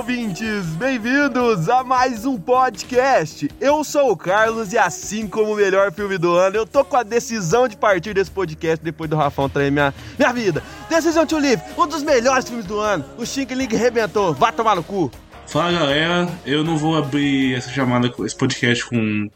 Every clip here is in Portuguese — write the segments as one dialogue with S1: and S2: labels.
S1: Ouvintes! Bem-vindos a mais um podcast. Eu sou o Carlos e assim como o melhor filme do ano, eu tô com a decisão de partir desse podcast depois do Rafão trair minha, minha vida. Decisão to Live, um dos melhores filmes do ano. O Shink League rebentou, vá tomar no cu.
S2: Fala galera, eu não vou abrir essa chamada, esse podcast com,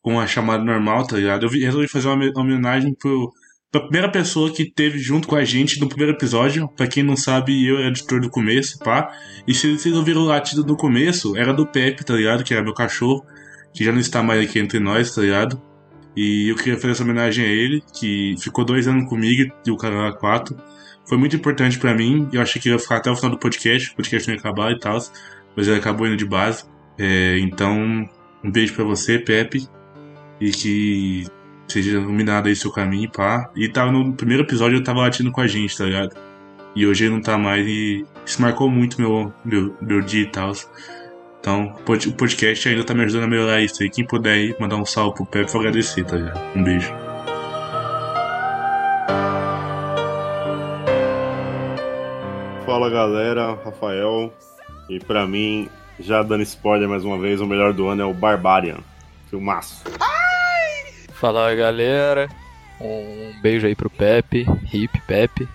S2: com a chamada normal, tá ligado? Eu resolvi fazer uma homenagem pro a primeira pessoa que teve junto com a gente no primeiro episódio. Pra quem não sabe, eu era editor do começo, pá. E se vocês ouviram o latido do começo, era do Pepe, tá ligado? Que era meu cachorro, que já não está mais aqui entre nós, tá ligado? E eu queria fazer essa homenagem a ele, que ficou dois anos comigo e o canal 4. Foi muito importante para mim. Eu achei que ia ficar até o final do podcast, o podcast não ia acabar e tal, mas ele acabou indo de base. É, então, um beijo para você, Pepe, e que seja iluminado aí seu caminho, pá. E tava no primeiro episódio eu tava latindo com a gente, tá ligado? E hoje ele não tá mais e isso marcou muito meu, meu, meu dia e tal. Então, o podcast ainda tá me ajudando a melhorar isso aí. Quem puder aí mandar um salve pro Pepe, vou agradecer, tá ligado? Um beijo.
S3: Fala galera, Rafael. E pra mim, já dando spoiler mais uma vez, o melhor do ano é o Barbarian. Filmaço. Ah!
S4: Fala galera, um beijo aí pro Pepe, hip Pepe.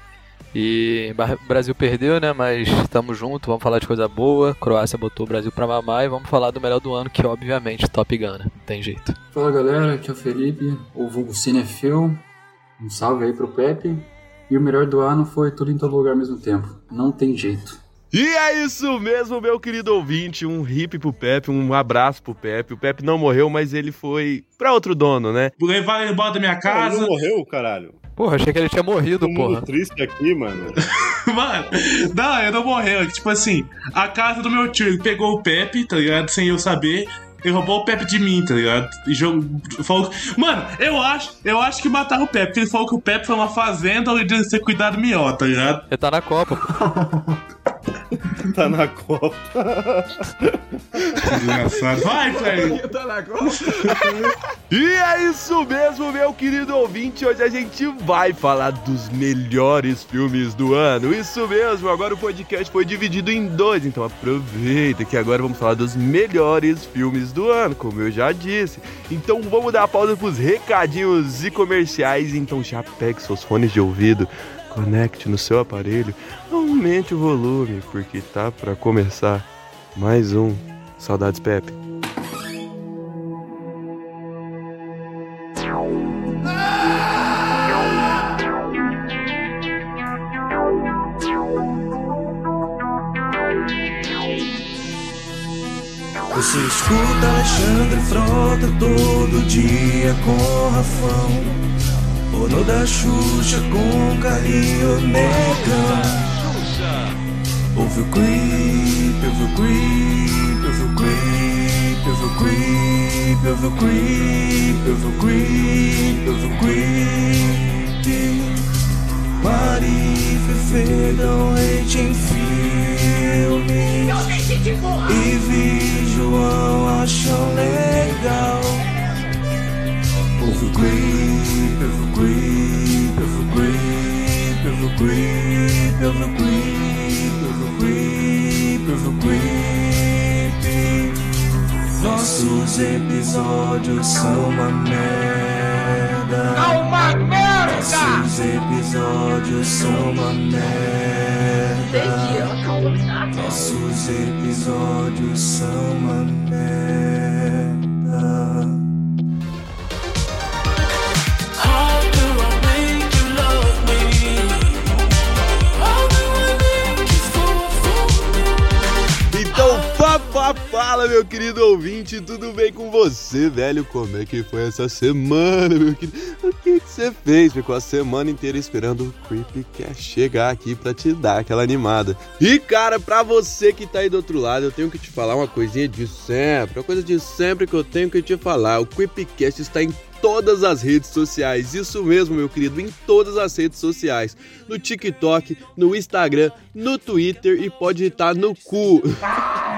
S4: E o Brasil perdeu, né? Mas estamos juntos, vamos falar de coisa boa. Croácia botou o Brasil pra mamar e vamos falar do melhor do ano, que é obviamente Top Gun, né? Não tem jeito.
S5: Fala galera, aqui é o Felipe, o vulgo Cinefil. Um salve aí pro Pepe. E o melhor do ano foi tudo em todo lugar ao mesmo tempo. Não tem jeito.
S1: E é isso mesmo, meu querido ouvinte. Um hip pro Pepe, um abraço pro Pepe. O Pepe não morreu, mas ele foi pra outro dono, né?
S2: Ele vai embora da minha casa. Ele
S3: não morreu, caralho.
S4: Porra, achei que ele tinha morrido, porra.
S3: Muito triste aqui, mano.
S2: mano, não, ele não morreu. Tipo assim, a casa do meu tio, ele pegou o Pepe, tá ligado? Sem eu saber. Ele roubou o Pepe de mim, tá ligado? E jogo, falou, mano, eu acho, eu acho que mataram o Pepe, porque ele falou que o Pepe foi uma fazenda onde ele ser cuidado melhor, tá ligado?
S4: Ele tá na Copa.
S3: tá na Copa.
S2: Desgraçado. Vai, Cleber.
S1: Tá na Copa. e é isso mesmo, meu querido ouvinte. Hoje a gente vai falar dos melhores filmes do ano. Isso mesmo, agora o podcast foi dividido em dois, então aproveita que agora vamos falar dos melhores filmes do ano, como eu já disse. Então vamos dar pausa pros recadinhos e comerciais. Então já pegue seus fones de ouvido conecte no seu aparelho, aumente o volume, porque tá para começar mais um Saudades Pepe.
S6: Você escuta Alexandre Frota todo dia com Rafão Dono da Xuxa com carinho nega Ouve o creep, ouve o creep, ouve o creep, ouve o creep, ouve o creep, ouve o creep, ouve o creep Mari Fefe dão hate em filme. E vi João acham legal Creep, ouve o creep, ouve o creep. Nossos episódios são uma merda.
S7: É uma merda!
S6: Nossos episódios são uma merda. Nossos episódios são uma merda.
S1: Fala, meu querido ouvinte, tudo bem com você, velho? Como é que foi essa semana, meu querido? O que você fez? Ficou a semana inteira esperando o Creepcast chegar aqui pra te dar aquela animada. E, cara, pra você que tá aí do outro lado, eu tenho que te falar uma coisinha de sempre, uma coisa de sempre que eu tenho que te falar. O Creepcast está em todas as redes sociais. Isso mesmo, meu querido, em todas as redes sociais. No TikTok, no Instagram, no Twitter e pode estar no cu.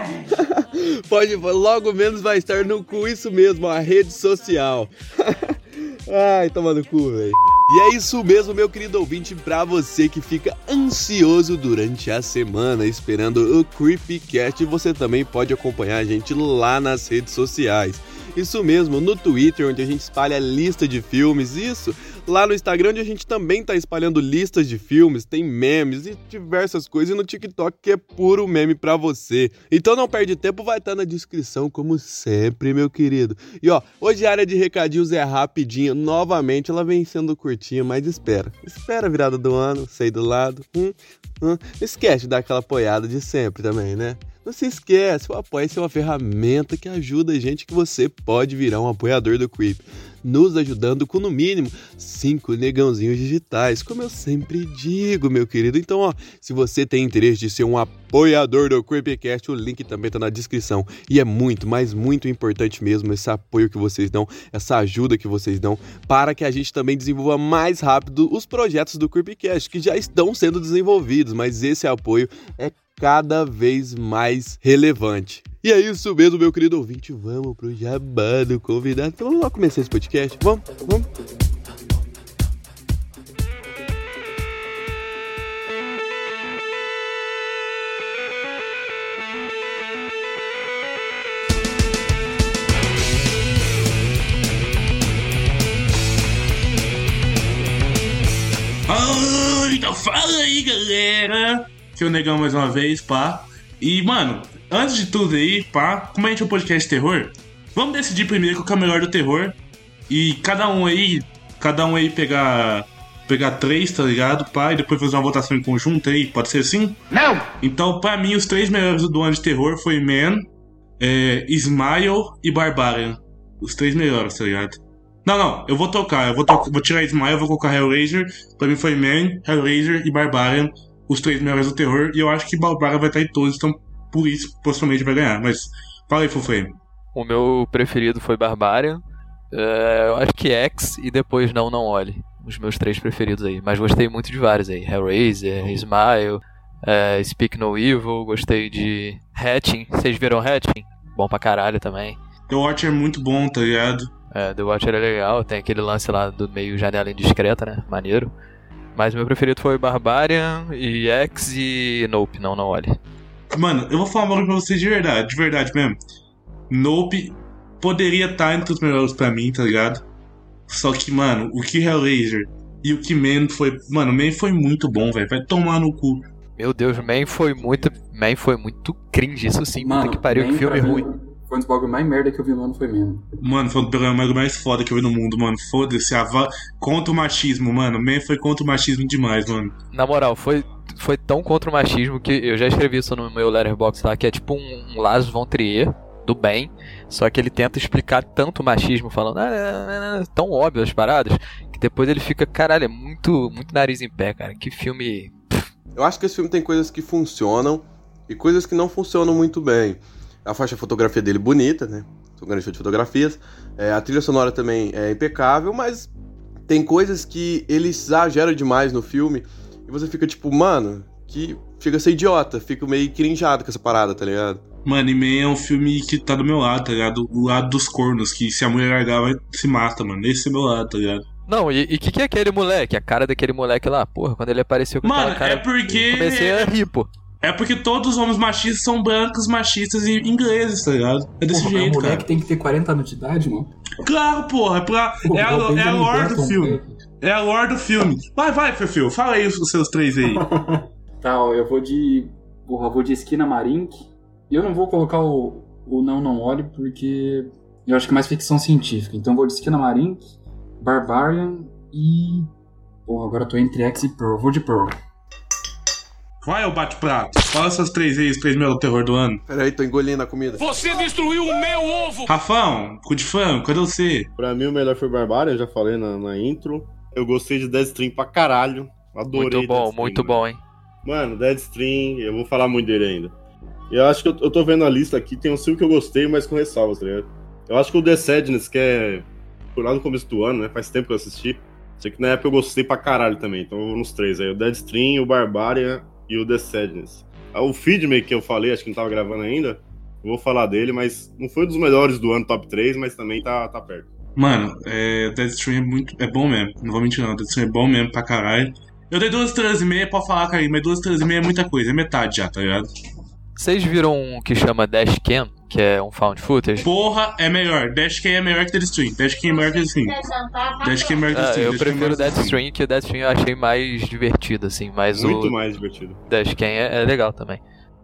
S1: pode, logo menos vai estar no cu, isso mesmo, a rede social. Ai, toma no cu, velho. E é isso mesmo, meu querido ouvinte, pra você que fica ansioso durante a semana esperando o Creepycast, você também pode acompanhar a gente lá nas redes sociais. Isso mesmo, no Twitter, onde a gente espalha lista de filmes, isso. Lá no Instagram, onde a gente também tá espalhando listas de filmes, tem memes e diversas coisas. E no TikTok, que é puro meme pra você. Então não perde tempo, vai estar tá na descrição, como sempre, meu querido. E ó, hoje a área de recadinhos é rapidinha. Novamente, ela vem sendo curtinha, mas espera. Espera a virada do ano, sei do lado. Hum, hum. Esquece de dar aquela apoiada de sempre também, né? Não se esquece, o apoio é uma ferramenta que ajuda a gente que você pode virar um apoiador do Creep, nos ajudando com no mínimo cinco negãozinhos digitais, como eu sempre digo, meu querido. Então, ó, se você tem interesse de ser um apoiador do Creepcast, o link também tá na descrição. E é muito, mas muito importante mesmo esse apoio que vocês dão, essa ajuda que vocês dão, para que a gente também desenvolva mais rápido os projetos do Creepcast, que já estão sendo desenvolvidos, mas esse apoio é cada vez mais relevante. E é isso mesmo, meu querido ouvinte. Vamos pro jabá do convidado. Então vamos lá começar esse podcast? Vamos, vamos.
S2: Então fala aí, galera! que o Negão mais uma vez, pá. E, mano, antes de tudo aí, pá, como a gente é um podcast terror, vamos decidir primeiro qual que é o melhor do terror. E cada um aí, cada um aí pegar pegar três, tá ligado? Pá, e depois fazer uma votação em conjunto aí, pode ser assim?
S8: Não!
S2: Então, pra mim, os três melhores do ano de terror foi Man, é, Smile e Barbarian. Os três melhores, tá ligado? Não, não, eu vou tocar, eu vou, to vou tirar Smile, vou colocar Hellraiser. Pra mim foi Man, Hellraiser e Barbarian os três melhores do terror, e eu acho que Balbara vai estar em todos, então por isso possivelmente vai ganhar. Mas fala aí, Fuframe.
S4: O meu preferido foi Barbarian. É, eu acho que X e depois Não Não Olhe. Os meus três preferidos aí. Mas gostei muito de vários aí. Hellraiser, oh. Smile, é, Speak No Evil. Gostei de Hatching. Vocês viram Hatching? Bom pra caralho também.
S2: The Watcher é muito bom, tá ligado?
S4: É, The Watcher é legal. Tem aquele lance lá do meio janela indiscreta, né? Maneiro. Mas meu preferido foi Barbarian e X e Nope, não, não olhe.
S2: Mano, eu vou falar uma coisa pra vocês de verdade, de verdade mesmo. Nope poderia estar entre os melhores pra mim, tá ligado? Só que, mano, o que Hellraiser e o que Man foi. Mano, Man foi muito bom, velho. Vai tomar no cu.
S4: Meu Deus, Man foi muito. Man foi muito cringe, isso sim. Mano, puta que pariu, que filme ruim.
S5: Foi um dos bagulho mais merda que eu vi no ano, foi mesmo.
S2: Mano, foi o programa mais foda que eu vi no mundo, mano. Foda-se, va... contra o machismo, mano. Man foi contra o machismo demais, mano.
S4: Na moral, foi, foi tão contra o machismo que eu já escrevi isso no meu letterbox lá, que é tipo um, um Lars von Trier, do bem, só que ele tenta explicar tanto o machismo, falando ah, é, é, é, tão óbvio as paradas, que depois ele fica, caralho, é muito, muito nariz em pé, cara. Que filme.
S1: Eu acho que esse filme tem coisas que funcionam e coisas que não funcionam muito bem. A faixa fotografia dele bonita, né? Sou grande fã de fotografias. É, a trilha sonora também é impecável, mas tem coisas que ele exagera demais no filme e você fica tipo, mano, que chega a ser idiota, fica meio crinjado com essa parada, tá ligado?
S2: Mano, e Man é um filme que tá do meu lado, tá ligado? Do lado dos cornos, que se a mulher largar, vai, se mata, mano. Esse é meu lado, tá ligado?
S4: Não, e o que, que é aquele moleque? A cara daquele moleque lá, porra, quando ele apareceu com
S2: mano,
S4: aquela cara...
S2: é porque...
S4: Comecei a rir, pô.
S2: É porque todos os homens machistas são brancos, machistas e ingleses, tá ligado? É desse porra, jeito,
S5: cara.
S2: moleque
S5: tem que ter 40 anos de idade, mano.
S2: Claro, porra. É, pra, porra, é, a, é a lore do filme. É a lore do filme. Vai, vai, Fefil. Fala aí os seus três aí.
S5: tá, ó, eu vou de... Porra, eu vou de Esquina Marink. E eu não vou colocar o, o Não Não Olhe, porque eu acho que é mais ficção científica. Então eu vou de Esquina Marink, Barbarian e... Porra, agora eu tô entre X e Pearl. Eu vou de Pearl.
S2: Vai, o bate-prato. Fala essas três aí, os três meus terror do ano.
S1: Peraí, tô engolindo a comida.
S8: Você destruiu o meu ovo!
S2: Rafão, cu de fã, cadê você?
S3: Pra mim, o melhor foi Barbária, eu já falei na, na intro. Eu gostei de Deadstream pra caralho. Adorei.
S4: Muito bom, muito bom, hein?
S3: Mano, Deadstream, eu vou falar muito dele ainda. Eu acho que eu, eu tô vendo a lista aqui, tem um filme que eu gostei, mas com ressalvas, tá ligado? Eu acho que o The Sadness, que é por lá no começo do ano, né? Faz tempo que eu assisti. Sei que na época eu gostei pra caralho também, então eu vou nos três aí. O Deadstream, o Barbária e o The Sadness. Ah, o Feedme que eu falei, acho que não tava gravando ainda, vou falar dele, mas não foi um dos melhores do ano top 3, mas também tá, tá perto.
S2: Mano, é, Deadstream é muito. É bom mesmo. Não vou mentir, não. Deadstream é bom mesmo pra caralho. Eu dei duas estrelas e meia, pode falar, cara, mas duas estrelas e meia é muita coisa, é metade já, tá ligado?
S4: Vocês viram um que chama Dashcam, que é um found footage?
S2: Porra, é melhor. Dashcam é melhor que Deadstream. Dashcam é melhor que Deadstream. Dashcam é melhor que
S4: Ah,
S2: Deadstream.
S4: eu
S2: Dashcam é
S4: prefiro
S2: Deadstream.
S4: Que o Deadstream eu achei mais divertido, assim, mas
S3: Muito
S4: o
S3: mais divertido.
S4: Dashcam é, é legal também.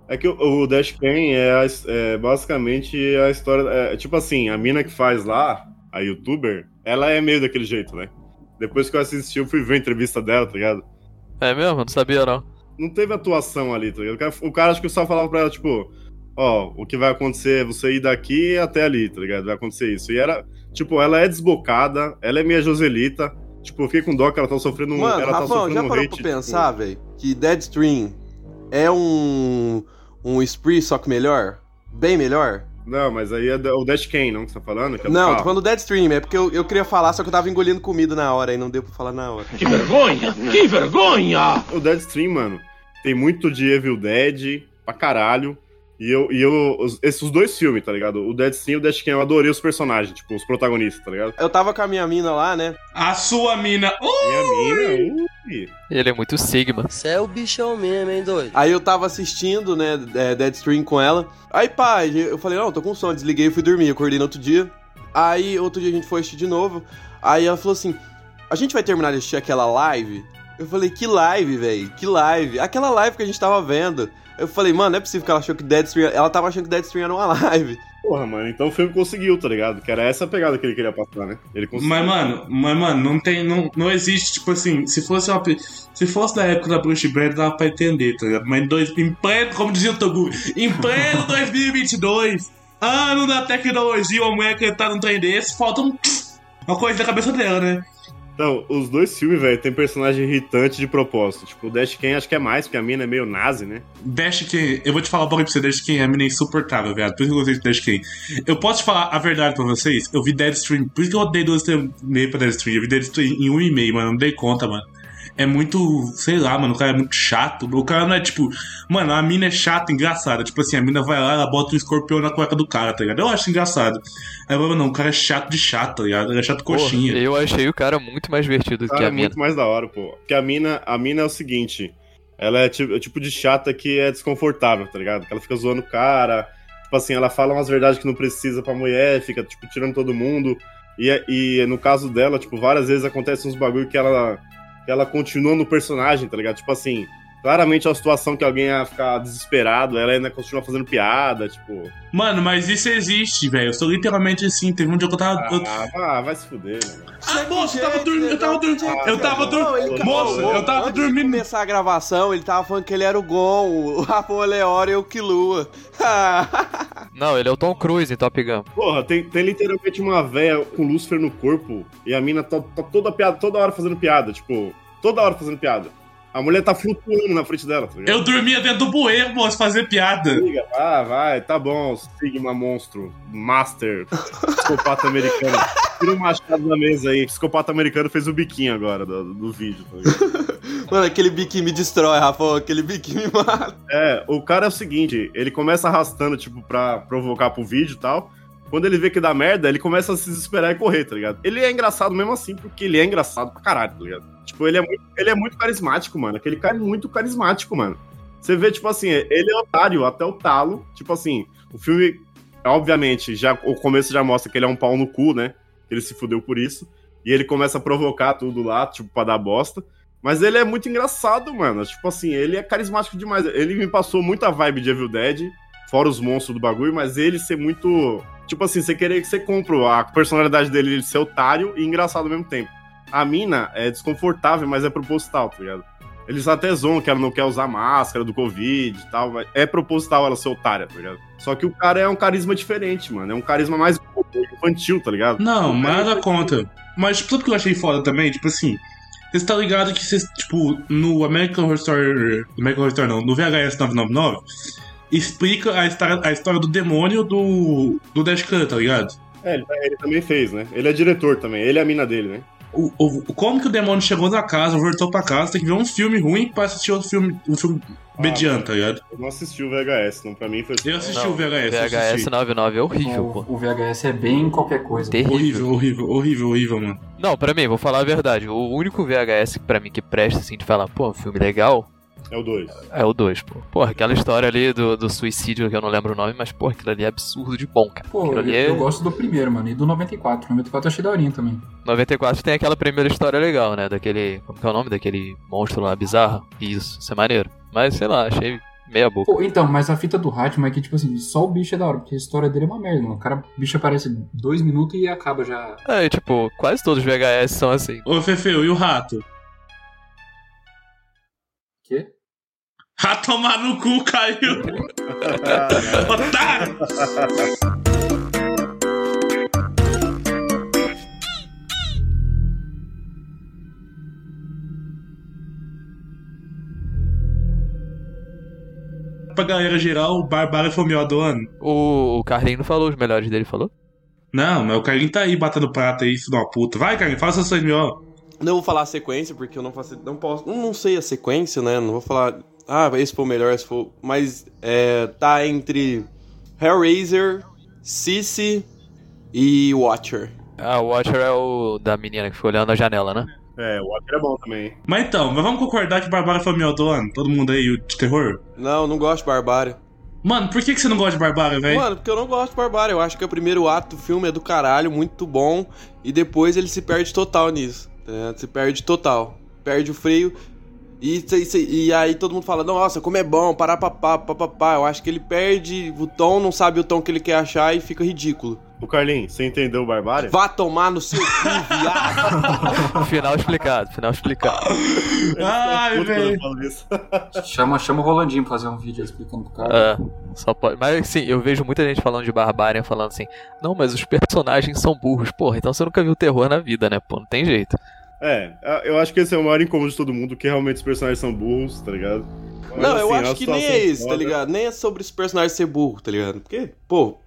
S3: É que o, o Dashcam é, a- é basicamente a história. É, tipo assim, a mina que faz lá, a youtuber, ela é meio daquele jeito, né? Depois que eu assisti, eu fui ver a entrevista dela, tá ligado?
S4: É mesmo? Não sabia não.
S3: Não teve atuação ali, tá ligado? O cara, o cara acho que só falava pra ela, tipo, ó, o que vai acontecer é você ir daqui até ali, tá ligado? Vai acontecer isso. E era, tipo, ela é desbocada, ela é minha Joselita. Tipo, eu fiquei com dó que ela tá sofrendo um.
S1: Mano,
S3: ela tá
S1: Rafão,
S3: sofrendo
S1: já
S3: um
S1: parou
S3: hate,
S1: pra
S3: tipo,
S1: pensar, velho, que Deadstream é um. um spree, só que melhor? Bem melhor?
S3: Não, mas aí é o Dashcam, não, que você tá falando? Que é
S1: Não, tô falando do Deadstream, é porque eu, eu queria falar, só que eu tava engolindo comida na hora e não deu pra falar na hora.
S8: Que vergonha! Que vergonha!
S3: O Deadstream, mano, tem muito de Evil Dead pra caralho. E eu, e eu esses dois filmes, tá ligado? O Deadstream e o Dashcam, eu adorei os personagens, tipo, os protagonistas, tá ligado?
S1: Eu tava com a minha mina lá, né?
S2: A sua mina. Uh!
S3: Minha mina, ui.
S4: Ele é muito Sigma.
S9: Você é o bichão mesmo, hein, doido?
S1: Aí eu tava assistindo, né, é, Deadstream com ela. Aí, pá, eu falei, não, tô com sono, desliguei e fui dormir. Acordei no outro dia. Aí, outro dia a gente foi assistir de novo. Aí ela falou assim: a gente vai terminar de assistir aquela live? Eu falei, que live, velho? Que live? Aquela live que a gente tava vendo. Eu falei, mano, não é possível que ela achou que Deadstream. Ela tava achando que Deadstream era uma live.
S3: Porra, mano, então o filme conseguiu, tá ligado? Que era essa a pegada que ele queria passar, né? Ele conseguiu.
S2: Mas, mano, mas, mano, não tem. Não, não existe, tipo assim, se fosse uma. Se fosse da época da Bruce Banner, dava pra entender, tá ligado? Mas em, dois, em pleno, como dizia o Togu, em pleno 2022, ano da tecnologia, uma mulher cantar num trem desse, falta um. Uma coisa na cabeça dela, né?
S3: Então, os dois filmes, velho, tem personagem irritante de propósito. Tipo, o Dashcam acho que é mais, porque a mina é meio nazi, né?
S2: Dash Ken, eu vou te falar um pouquinho pra você, Dash Ken é a mina insuportável, viado. Por isso que eu gostei de Dash Ken. Eu posso te falar a verdade pra vocês? Eu vi Deadstream, por isso que eu dei duas meia pra Deadstream. Eu vi Deadstream em um e meio, mano, não dei conta, mano. É muito, sei lá, mano, o cara é muito chato. O cara não é tipo, mano, a mina é chata, engraçada. Tipo assim, a mina vai lá, ela bota um escorpião na cueca do cara, tá ligado? Eu acho engraçado. Aí eu falo, não, o cara é chato de chato, tá ligado? Ele é chato coxinha.
S4: Eu achei o cara muito mais divertido que
S3: é
S4: a mina.
S3: muito mais da hora, pô. Porque a mina, a mina é o seguinte: ela é tipo, é o tipo de chata que é desconfortável, tá ligado? Que ela fica zoando o cara. Tipo assim, ela fala umas verdades que não precisa pra mulher, fica, tipo, tirando todo mundo. E, e no caso dela, tipo, várias vezes acontece uns bagulho que ela, ela continua no personagem, tá ligado? Tipo assim, claramente é uma situação que alguém ia ficar desesperado, ela ainda continua fazendo piada, tipo.
S2: Mano, mas isso existe, velho. Eu sou literalmente assim. Teve um dia que eu tava. eu-
S3: Ah, vai, se fuder, né?
S2: Ah, moço, eu tava dormindo, eu tava dormindo. Eu tava dormindo. Moço, eu tava
S1: antes de
S2: dormindo.
S1: começar a gravação, ele tava falando que ele era o Gon, o Rafão Leora e o Kilua.
S4: Não, ele é o Tom Cruise em Top Gun.
S3: Porra, tem, tem literalmente uma véia com Lúcifer no corpo e a mina tá, tá toda piada, toda hora fazendo piada, tipo, toda hora fazendo piada. A mulher tá flutuando na frente dela, tá ligado?
S2: Eu dormia dentro do bueiro, moço, fazer piada.
S3: Liga, vai, vai, tá bom, Sigma Monstro, Master, psicopata americano. Tira o machado na mesa aí, psicopata americano fez o biquinho agora do, do vídeo, tá ligado?
S1: Mano, aquele biquinho me destrói, Rafão, aquele biquinho me mata.
S3: É, o cara é o seguinte, ele começa arrastando, tipo, pra provocar pro vídeo e tal. Quando ele vê que dá merda, ele começa a se desesperar e correr, tá ligado? Ele é engraçado mesmo assim, porque ele é engraçado pra caralho, tá ligado? Tipo, ele é muito, ele é muito carismático, mano. Aquele cara é muito carismático, mano. Você vê, tipo assim, ele é otário até o talo. Tipo assim, o filme, obviamente, já o começo já mostra que ele é um pau no cu, né? Ele se fudeu por isso. E ele começa a provocar tudo lá, tipo, pra dar bosta. Mas ele é muito engraçado, mano. Tipo assim, ele é carismático demais. Ele me passou muita vibe de Evil Dead, fora os monstros do bagulho, mas ele ser muito. Tipo assim, você querer que você compra a personalidade dele, ele ser otário e engraçado ao mesmo tempo. A mina é desconfortável, mas é proposital, tá ligado? Eles até zoam que ela não quer usar máscara do Covid e tal, mas é proposital ela ser otária, tá ligado? Só que o cara é um carisma diferente, mano. É um carisma mais infantil, tá ligado?
S2: Não, nada
S3: é
S2: conta. Mas, tipo, sabe o que eu achei foda também? Tipo assim, você tá ligado que vocês, tipo, no American Horror Story. American Horror Story não, no VHS 999, explica a história, a história do demônio do, do Dashcan, tá ligado?
S3: É, ele, ele também fez, né? Ele é diretor também, ele é a mina dele, né?
S2: O, o, como que o demônio chegou na casa, voltou pra casa, tem que ver um filme ruim pra assistir outro filme, um filme mediano, tá ligado?
S3: Eu não assisti o VHS, não. Pra mim foi.
S2: Eu assisti
S4: Não,
S2: o VHS.
S4: VHS
S2: assisti.
S4: 99 é horrível, pô.
S5: O, o VHS é bem qualquer coisa.
S4: Terrível.
S2: Horrível, horrível, horrível, horrível, mano.
S4: Não, pra mim, vou falar a verdade. O único VHS pra mim que presta, assim, de falar, pô, filme legal,
S3: É o 2.
S4: é o 2, pô. Porra, aquela história ali do, do suicídio, que eu não lembro o nome, mas, porra, aquilo ali é absurdo de bom, cara.
S5: Pô, eu,
S4: é...
S5: eu gosto do primeiro, mano, e do 94. 94 eu achei daorinha também.
S4: 94 tem aquela primeira história legal, né? Daquele. Como que é o nome? Daquele monstro lá bizarro. Isso, isso é maneiro. Mas sei lá, achei meia boca.
S5: Pô, então, mas a fita do Hatman é que, tipo assim, só o bicho é da hora, porque a história dele é uma merda, mano. O cara, o bicho aparece dois minutos e acaba já.
S4: É, tipo, quase todos os VHS são assim.
S2: Ô, Fefeu, e o rato? Rato tomar no cu, caiu. Otário! Pra galera geral, o Barbara foi o melhor do ano.
S4: O, o Carlinho não falou os melhores dele, falou?
S2: Não, mas o Carlinho tá aí batendo prata aí, filho de uma puta. Vai, Carlinho, fala seus seis melhor.
S1: Não vou falar a sequência, porque eu não faço. Não posso. Não sei a sequência, né? Não vou falar. Ah, esse foi o melhor, esse foi. Mas é, tá entre Hellraiser, Sissy e Watcher.
S4: Ah, o Watcher é o da menina que ficou olhando a janela, né?
S3: É, o Walker é bom também.
S2: Mas então, mas vamos concordar que Barbara foi o melhor do ano? Todo mundo aí de terror?
S1: Não, não gosto de Barbárie.
S2: Mano, por que, que você não gosta de Barbara, velho?
S1: Mano, porque eu não gosto de Barbárie. Eu acho que o primeiro ato do filme é do caralho, muito bom. E depois ele se perde total nisso. né? Se perde total. Perde o freio. E, e, e aí todo mundo fala, nossa, como é bom, parar papá, papapá. Eu acho que ele perde o tom, não sabe o tom que ele quer achar e fica ridículo.
S3: O Carlinhos, você entendeu o Barbárie?
S1: Vá tomar no seu cu, viado.
S4: final explicado, final explicado.
S2: Ai, velho.
S3: falo isso.
S5: Chama, chama o Rolandinho pra fazer um vídeo explicando pro cara.
S4: É, só pode. Mas sim, eu vejo muita gente falando de Barbarian falando assim, não, mas os personagens são burros. Porra, então você nunca viu terror na vida, né? Pô, não tem jeito.
S3: É, eu acho que esse é o maior incômodo de todo mundo, que realmente os personagens são burros, tá ligado? Mas,
S1: Não, eu
S3: assim,
S1: acho que nem é isso, tá
S3: foda.
S1: ligado? Nem é sobre esse personagem ser burro, tá ligado? Porque, pô,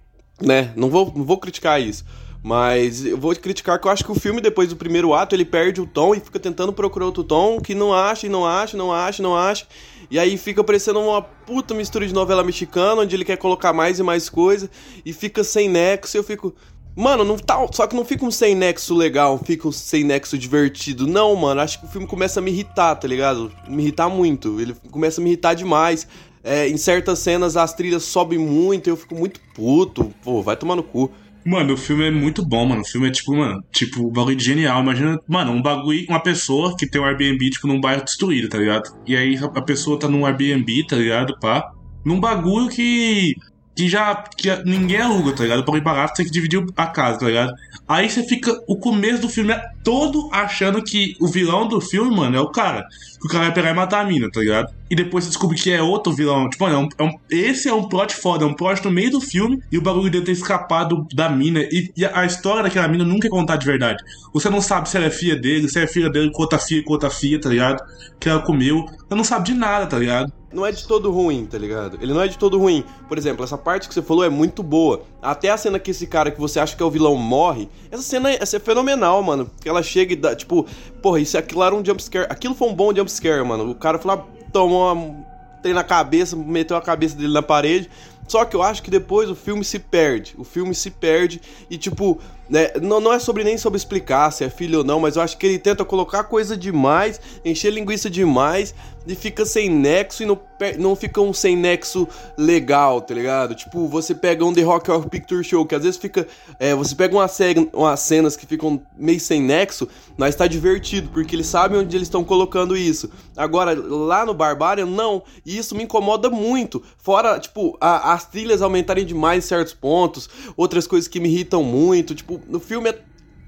S1: né, não vou, não vou criticar isso. Mas eu vou criticar que eu acho que o filme, depois do primeiro ato, ele perde o tom e fica tentando procurar outro tom, que não acha, e não acha, não acha, não acha. E aí fica parecendo uma puta mistura de novela mexicana, onde ele quer colocar mais e mais coisa, e fica sem nexo, e eu fico. Mano, não tá, só que não fica um sem nexo legal, fica um sem nexo divertido. Não, mano, acho que o filme começa a me irritar, tá ligado? Me irritar muito. Ele começa a me irritar demais. É, em certas cenas as trilhas sobem muito, eu fico muito puto. Pô, vai tomar no cu.
S2: Mano, o filme é muito bom, mano. O filme é tipo, mano, tipo, um bagulho genial. Imagina, mano, um bagulho, uma pessoa que tem um Airbnb, tipo, num bairro destruído, tá ligado? E aí a pessoa tá num Airbnb, tá ligado? Pá. Num bagulho que. Que já. Que ninguém aluga, tá ligado? Pra ir barato, tem que dividir a casa, tá ligado? Aí você fica. O começo do filme é todo achando que o vilão do filme, mano, é o cara. Que o cara vai pegar e matar a mina, tá ligado? E depois você descobre que é outro vilão. Tipo, é um, é um- esse é um plot foda, é um plot no meio do filme e o bagulho dele ter escapado da mina. E, e a história daquela mina nunca é contada de verdade. Você não sabe se ela é filha dele, se é filha dele com outra filha, com outra filha, tá ligado? Que ela comeu. Você não sabe de nada, tá ligado?
S1: Não é de todo ruim, tá ligado? Ele não é de todo ruim. Por exemplo, essa parte que você falou é muito boa. Até a cena que esse cara que você acha que é o vilão morre, essa cena essa é fenomenal, mano. Porque ela chega e dá, tipo, porra, isso aquilo era um jumpscare. Aquilo foi um bom jumpscare, mano. O cara falou, ah, tomou uma tem na cabeça, meteu a cabeça dele na parede. Só que eu acho que depois o filme se perde. O filme se perde e, tipo, né, não, não é sobre nem sobre explicar se é filho ou não, mas eu acho que ele tenta colocar coisa demais, encher linguiça demais e fica sem nexo e não, não fica um sem nexo legal, tá ligado? Tipo, você pega um The Rock Horror Picture Show, que às vezes fica. é, você pega uma série, umas cenas que ficam meio sem nexo, mas tá divertido, porque eles sabem onde eles estão colocando isso. Agora, lá no Barbarian, não. E isso me incomoda muito. Fora, tipo, a- as trilhas aumentarem demais em certos pontos, outras coisas que me irritam muito. Tipo, no filme é,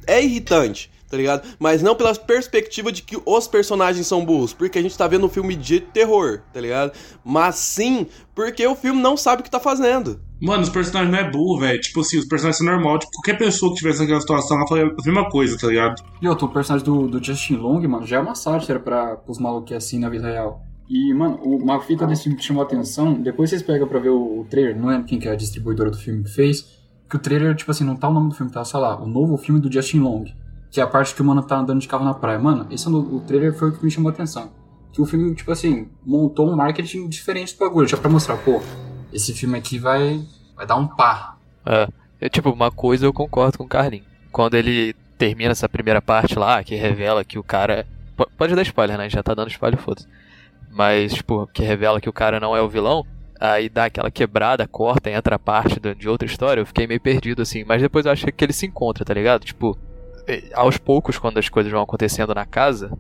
S1: é irritante. Tá ligado? Mas não pela perspectiva de que os personagens são burros, porque a gente tá vendo um filme de terror, tá ligado? Mas sim porque o filme não sabe o que tá fazendo.
S2: Mano, os personagens não é burro, velho. Tipo assim, os personagens são normal. Tipo, qualquer pessoa que tivesse naquela situação, ela faria a mesma coisa, tá ligado?
S5: E outro, o personagem do, do Justin Long, mano, já é uma sátira pra, pros malucos assim na vida real. E, mano, uma fita desse filme que chamou a atenção, depois vocês pegam pra ver o, trailer, não lembro quem que é a distribuidora do filme que fez, que o trailer, tipo assim, não tá o nome do filme, tá, sei lá, o novo filme do Justin Long, que é a parte que o mano tá andando de carro na praia. Mano, esse é o, o trailer foi o que me chamou a atenção. que o filme, tipo assim, montou um marketing diferente do bagulho, já pra mostrar, pô, esse filme aqui vai, vai dar um pá.
S4: É, é, tipo, uma coisa eu concordo com o Carlinhos. Quando ele termina essa primeira parte lá, que revela que o cara. Pode dar spoiler, né? Já tá dando spoiler, foda-se. Mas, tipo, que revela que o cara não é o vilão. Aí dá aquela quebrada, corta, entra a parte de outra história. Eu fiquei meio perdido, assim. Mas depois eu acho que ele se encontra, tá ligado? Tipo, eh, aos poucos, quando as coisas vão acontecendo na casa,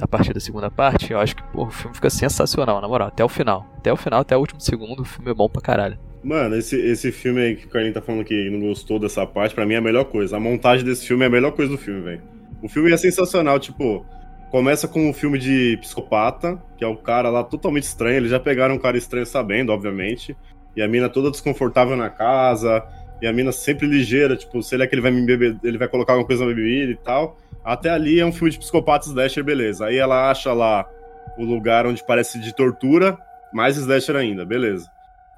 S4: a partir da segunda parte, eu acho que pô, o filme fica sensacional, na moral. Até o final. Até o final, até o último segundo, o filme é bom pra caralho.
S3: Mano, esse, esse filme aí que o Carlinhos tá falando que não gostou dessa parte, pra mim é a melhor coisa. A montagem desse filme é a melhor coisa do filme, velho. O filme é sensacional, tipo, começa com um filme de psicopata, que é o cara lá totalmente estranho. Eles já pegaram um cara estranho sabendo, obviamente. E a mina toda desconfortável na casa. E a mina sempre ligeira, tipo, se ele é que ele vai me beber, ele vai colocar alguma coisa na bebida e tal. Até ali é um filme de psicopata slasher, beleza. Aí ela acha lá o lugar onde parece de tortura, mais slasher ainda, beleza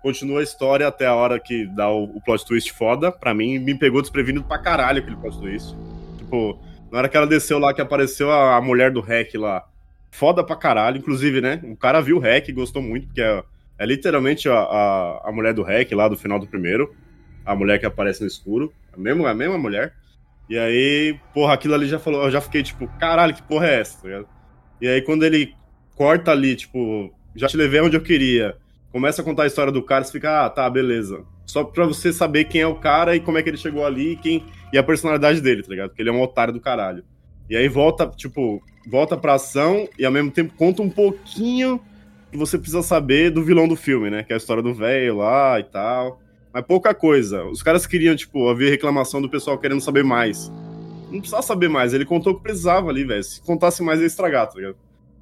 S3: continua a história até a hora que dá o, o plot twist foda. Pra mim, me pegou desprevenido pra caralho aquele plot twist. Tipo, na hora que ela desceu lá, que apareceu a, a mulher do hack lá. Foda pra caralho. Inclusive, né? O cara viu o hack e gostou muito, porque é, é literalmente a, a, a mulher do hack lá do final do primeiro. A mulher que aparece no escuro. A mesma, a mesma mulher. E aí, porra, aquilo ali já falou. Eu já fiquei tipo, caralho, que porra é essa? Tá? E aí, quando ele corta ali, tipo, já te levei onde eu queria começa a contar a história do cara, você fica, ah, tá, beleza. Só pra você saber quem é o cara e como é que ele chegou ali e, quem, e a personalidade dele, tá ligado? Porque ele é um otário do caralho. E aí volta, tipo, volta pra ação e ao mesmo tempo conta um pouquinho que você precisa saber do vilão do filme, né? Que é a história do velho lá e tal. Mas pouca coisa. Os caras queriam, tipo, haver reclamação do pessoal querendo saber mais. Não precisava saber mais, ele contou o que precisava ali, velho. Se contasse mais, ia estragar, tá ligado?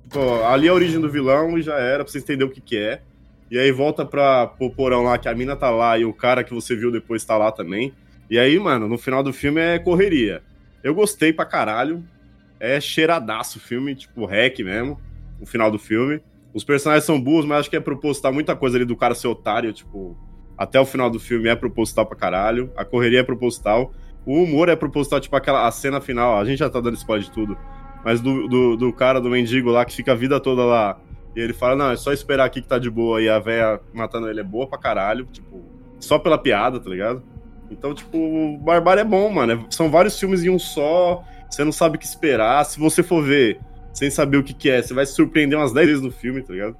S3: Tipo, ali é a origem do vilão e já era, pra você entender o que que é. E aí volta pra, pro porão lá, que a mina tá lá e o cara que você viu depois tá lá também. E aí, mano, no final do filme é correria. Eu gostei pra caralho. É cheiradaço o filme, tipo, hack mesmo. O final do filme. Os personagens são burros, mas acho que é proposital muita coisa ali do cara ser otário, tipo. Até o final do filme é proposital pra caralho. A correria é proposital. O humor é proposital, tipo aquela a cena final. A gente já tá dando spoiler de tudo. Mas do, do, do cara, do mendigo lá, que fica a vida toda lá e ele fala, não, é só esperar aqui que tá de boa. E a véia matando ele é boa pra caralho. Tipo, só pela piada, tá ligado? Então, tipo, Barbárie é bom, mano. São vários filmes em um só. Você não sabe o que esperar. Se você for ver sem saber o que, que é, você vai se surpreender umas 10 vezes no filme, tá ligado?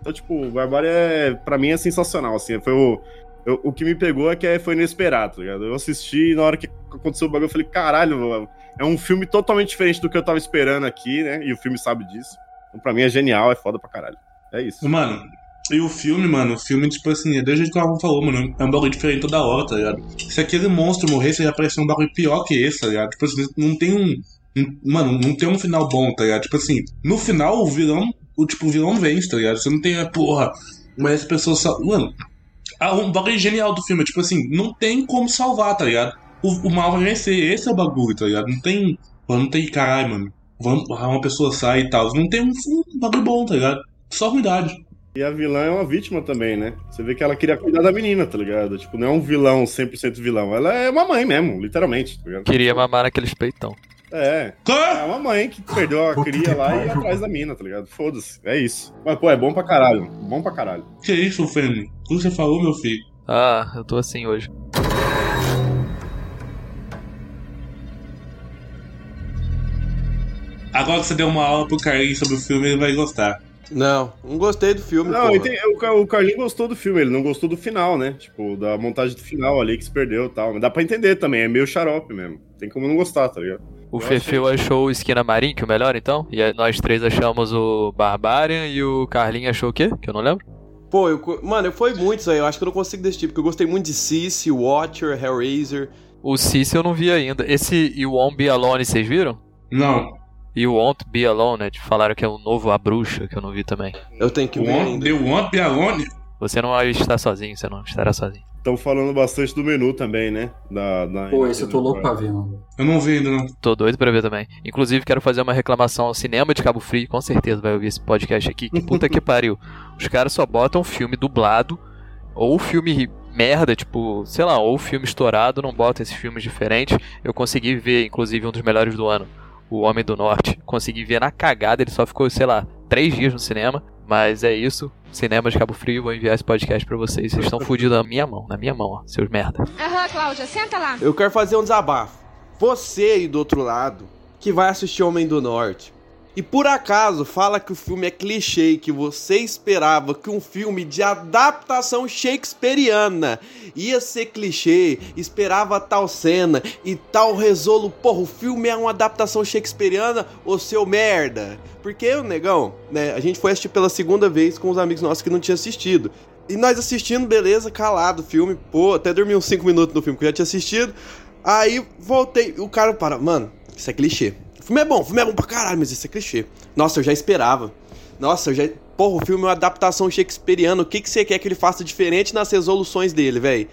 S3: Então, tipo, Barbárie é, pra mim é sensacional, assim. Foi o, eu- o que me pegou é que é- foi inesperado, tá ligado? Eu assisti e na hora que aconteceu o bagulho, eu falei, caralho, é um filme totalmente diferente do que eu tava esperando aqui, né? E o filme sabe disso. Então, pra mim é genial, é foda pra caralho. É isso.
S2: Mano, e o filme, mano, o filme, tipo assim, é desde que o Ramon falou, mano, é um bagulho diferente toda hora, tá ligado? Se aquele monstro morresse, ia aparecer um bagulho pior que esse, tá ligado? Tipo assim, não tem um. mano, não tem um final bom, tá ligado? Tipo assim, no final o vilão, o tipo, o vilão vence, tá ligado? Você não tem, ah, porra, mas as pessoas só. Mano, ah, um bagulho genial do filme, tipo assim, não tem como salvar, tá ligado? O, o mal vai vencer, esse é o bagulho, tá ligado? Não tem. Não tem caralho, mano. Vamos, uma pessoa sai e tal. Não tem um, um bagulho bom, tá ligado? Só ruindade.
S3: E a vilã é uma vítima também, né? Você vê que ela queria cuidar da menina, tá ligado? Tipo, não é um vilão 100% vilão. Ela é uma mãe mesmo, literalmente, tá ligado?
S4: Queria mamar naqueles peitão.
S3: É. É uma mãe que perdeu a cria lá e ia atrás da mina, tá ligado? Foda-se. É isso. Mas, pô, é bom pra caralho. Bom pra caralho.
S2: Que isso, Fêmea? O que você falou, meu filho?
S4: Ah, eu tô assim hoje.
S2: Agora que você deu uma aula pro Carlinhos sobre o filme, ele vai gostar.
S1: Não, não gostei do filme,
S3: Não, entendi, o, o Carlinhos gostou do filme, ele não gostou do final, né? Tipo, da montagem do final ali que se perdeu e tal. Mas dá pra entender também, é meio xarope mesmo. Tem como não gostar, tá ligado?
S4: O
S3: Eu
S4: Fefeu achou o Esquina Marim, que é o melhor, então? E nós três achamos o Barbarian e o Carlinhos achou o quê? Que eu não lembro.
S1: Pô, eu, mano, foi muito isso aí. Eu acho que eu não consigo desse tipo, porque eu gostei muito de Sissy, Watcher, Hellraiser.
S4: O Cici eu não vi ainda. Esse You Won't Be Alone, vocês viram?
S2: Não.
S4: You Won't Be Alone, né? Falaram que é o novo A Bruxa, que eu não vi também.
S1: Eu tenho que ver ainda.
S2: The Want Be Alone?
S4: Você não vai estar sozinho, você não estará sozinho.
S3: Estão falando bastante do menu também, né? Da, da-
S5: Pô, esse eu tô louco pra ver, mano.
S2: Eu não vi ainda, não.
S4: Tô doido pra ver também. Inclusive, quero fazer uma reclamação ao cinema de Cabo Frio, com certeza vai ouvir esse podcast aqui. Que puta que pariu. Os caras só botam filme dublado, ou filme merda, tipo, sei lá, ou filme estourado, não botam esses filmes diferentes. Eu consegui ver, inclusive, um dos melhores do ano, O Homem do Norte. Consegui ver na cagada, ele só ficou, sei lá, três dias no cinema. Mas é isso. Cinema de Cabo Frio, vou enviar esse podcast pra vocês. Vocês estão fudidos na minha mão, na minha mão, ó, seus merda.
S10: Aham, Cláudia, senta lá.
S1: Eu quero fazer um desabafo. Você aí do outro lado, que vai assistir Homem do Norte, e por acaso fala que o filme é clichê que você esperava que um filme de adaptação shakespeariana ia ser clichê, esperava tal cena e tal resolo. Porra, o filme é uma adaptação shakespeariana, ô seu merda. Porque o negão, né? A gente foi assistir pela segunda vez com os amigos nossos que não tinham assistido. E nós assistindo, beleza, calado o filme. Pô, até dormi uns 5 minutos no filme que eu já tinha assistido. Aí voltei, o cara para, mano, isso é clichê. Filme é bom, o filme é bom pra caralho, mas isso é clichê. Nossa, eu já esperava. Nossa, eu já. Porra, o filme é uma adaptação shakespeariana. O que, que você quer que ele faça diferente nas resoluções dele, velho?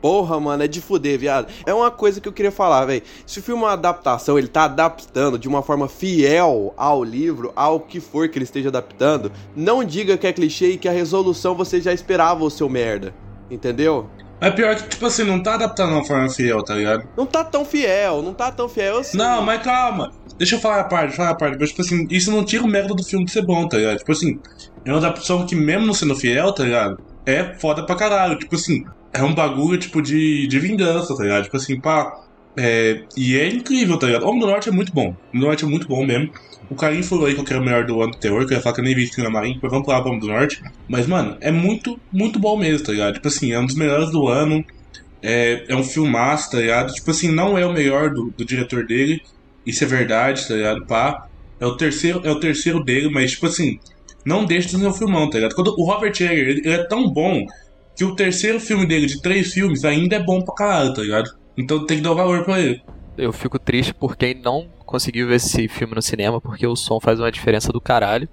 S1: Porra, mano, é de fuder, viado. É uma coisa que eu queria falar, velho. Se o filme é uma adaptação, ele tá adaptando de uma forma fiel ao livro, ao que for que ele esteja adaptando, não diga que é clichê e que a resolução você já esperava o seu merda. Entendeu?
S2: É pior que, tipo assim, não tá adaptando de uma forma fiel, tá ligado?
S1: Não tá tão fiel, não tá tão fiel assim.
S2: Não, mas calma. Deixa eu falar a parte, falar a parte. Mas, tipo assim, isso não tira o mérito do filme de ser bom, tá ligado? Tipo assim, é uma adaptação que, mesmo não sendo fiel, tá ligado? É foda pra caralho. Tipo assim, é um bagulho, tipo, de, de vingança, tá ligado? Tipo assim, pá. É, e é incrível, tá ligado? Homem do Norte é muito bom. Homem do Norte é muito bom mesmo. O Carinho falou aí que era o melhor do ano do terror, que eu ia falar que eu nem vi Esquina Marinho, depois vamos pular pro Homem do Norte. Mas, mano, é muito, muito bom mesmo, tá ligado? Tipo assim, é um dos melhores do ano. É, é um filmaço, tá ligado? Tipo assim, não é o melhor do, do diretor dele. Isso é verdade, tá ligado? Pá. É o terceiro, é o terceiro dele, mas, tipo assim, não deixa de ser um filmão, tá ligado? Quando o Robert Eggers, ele, ele é tão bom que o terceiro filme dele, de três filmes, ainda é bom pra caralho, tá ligado? Então tem que dar o valor pra ele.
S4: Eu fico triste por quem não conseguiu ver esse filme no cinema, porque o som faz uma diferença do caralho.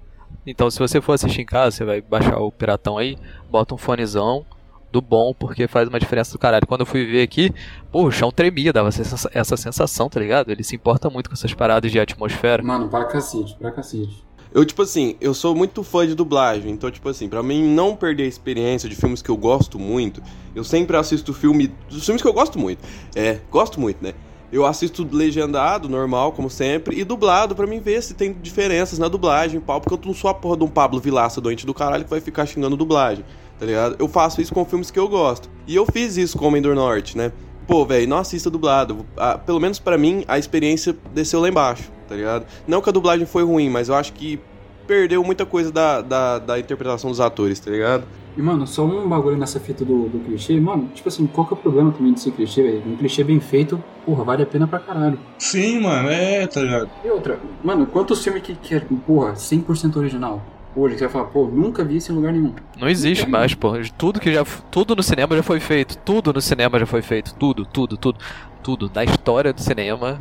S4: Então, se você for assistir em casa, você vai baixar o Piratão aí, bota um fonezão do bom, porque faz uma diferença do caralho. Quando eu fui ver aqui, pô, o chão tremia, dava essa essa sensação, tá ligado? Ele se importa muito com essas paradas de atmosfera.
S5: Mano, pra cacete, pra cacete.
S1: Eu, tipo assim, eu sou muito fã de dublagem, então, tipo assim, pra mim não perder a experiência de filmes que eu gosto muito, eu sempre assisto filme. Dos filmes que eu gosto muito. É, gosto muito, né? Eu assisto legendado, normal, como sempre, e dublado pra mim ver se tem diferenças na dublagem, pau, porque eu não sou a porra de um Pablo Vilaça doente do caralho que vai ficar xingando dublagem, tá ligado? Eu faço isso com filmes que eu gosto. E eu fiz isso com Homem do Norte, né? Pô, velho, não assista dublado. Ah, pelo menos pra mim, a experiência desceu lá embaixo, tá ligado? Não que a dublagem foi ruim, mas eu acho que perdeu muita coisa da, da, da interpretação dos atores, tá ligado?
S5: E, mano, só um bagulho nessa fita do, do clichê, mano, tipo assim, qual que é o problema também de ser clichê, velho? Um clichê bem feito, porra, vale a pena pra caralho.
S2: Sim, mano, é, tá ligado?
S5: E outra, mano, quantos filmes que, que é, porra, 100% original? Hoje que você vai falar, pô, nunca vi isso em lugar nenhum.
S4: Não existe mais, pô. Tudo que já. Tudo no cinema já foi feito. Tudo no cinema já foi feito. Tudo, tudo, tudo. Tudo. Da história do cinema,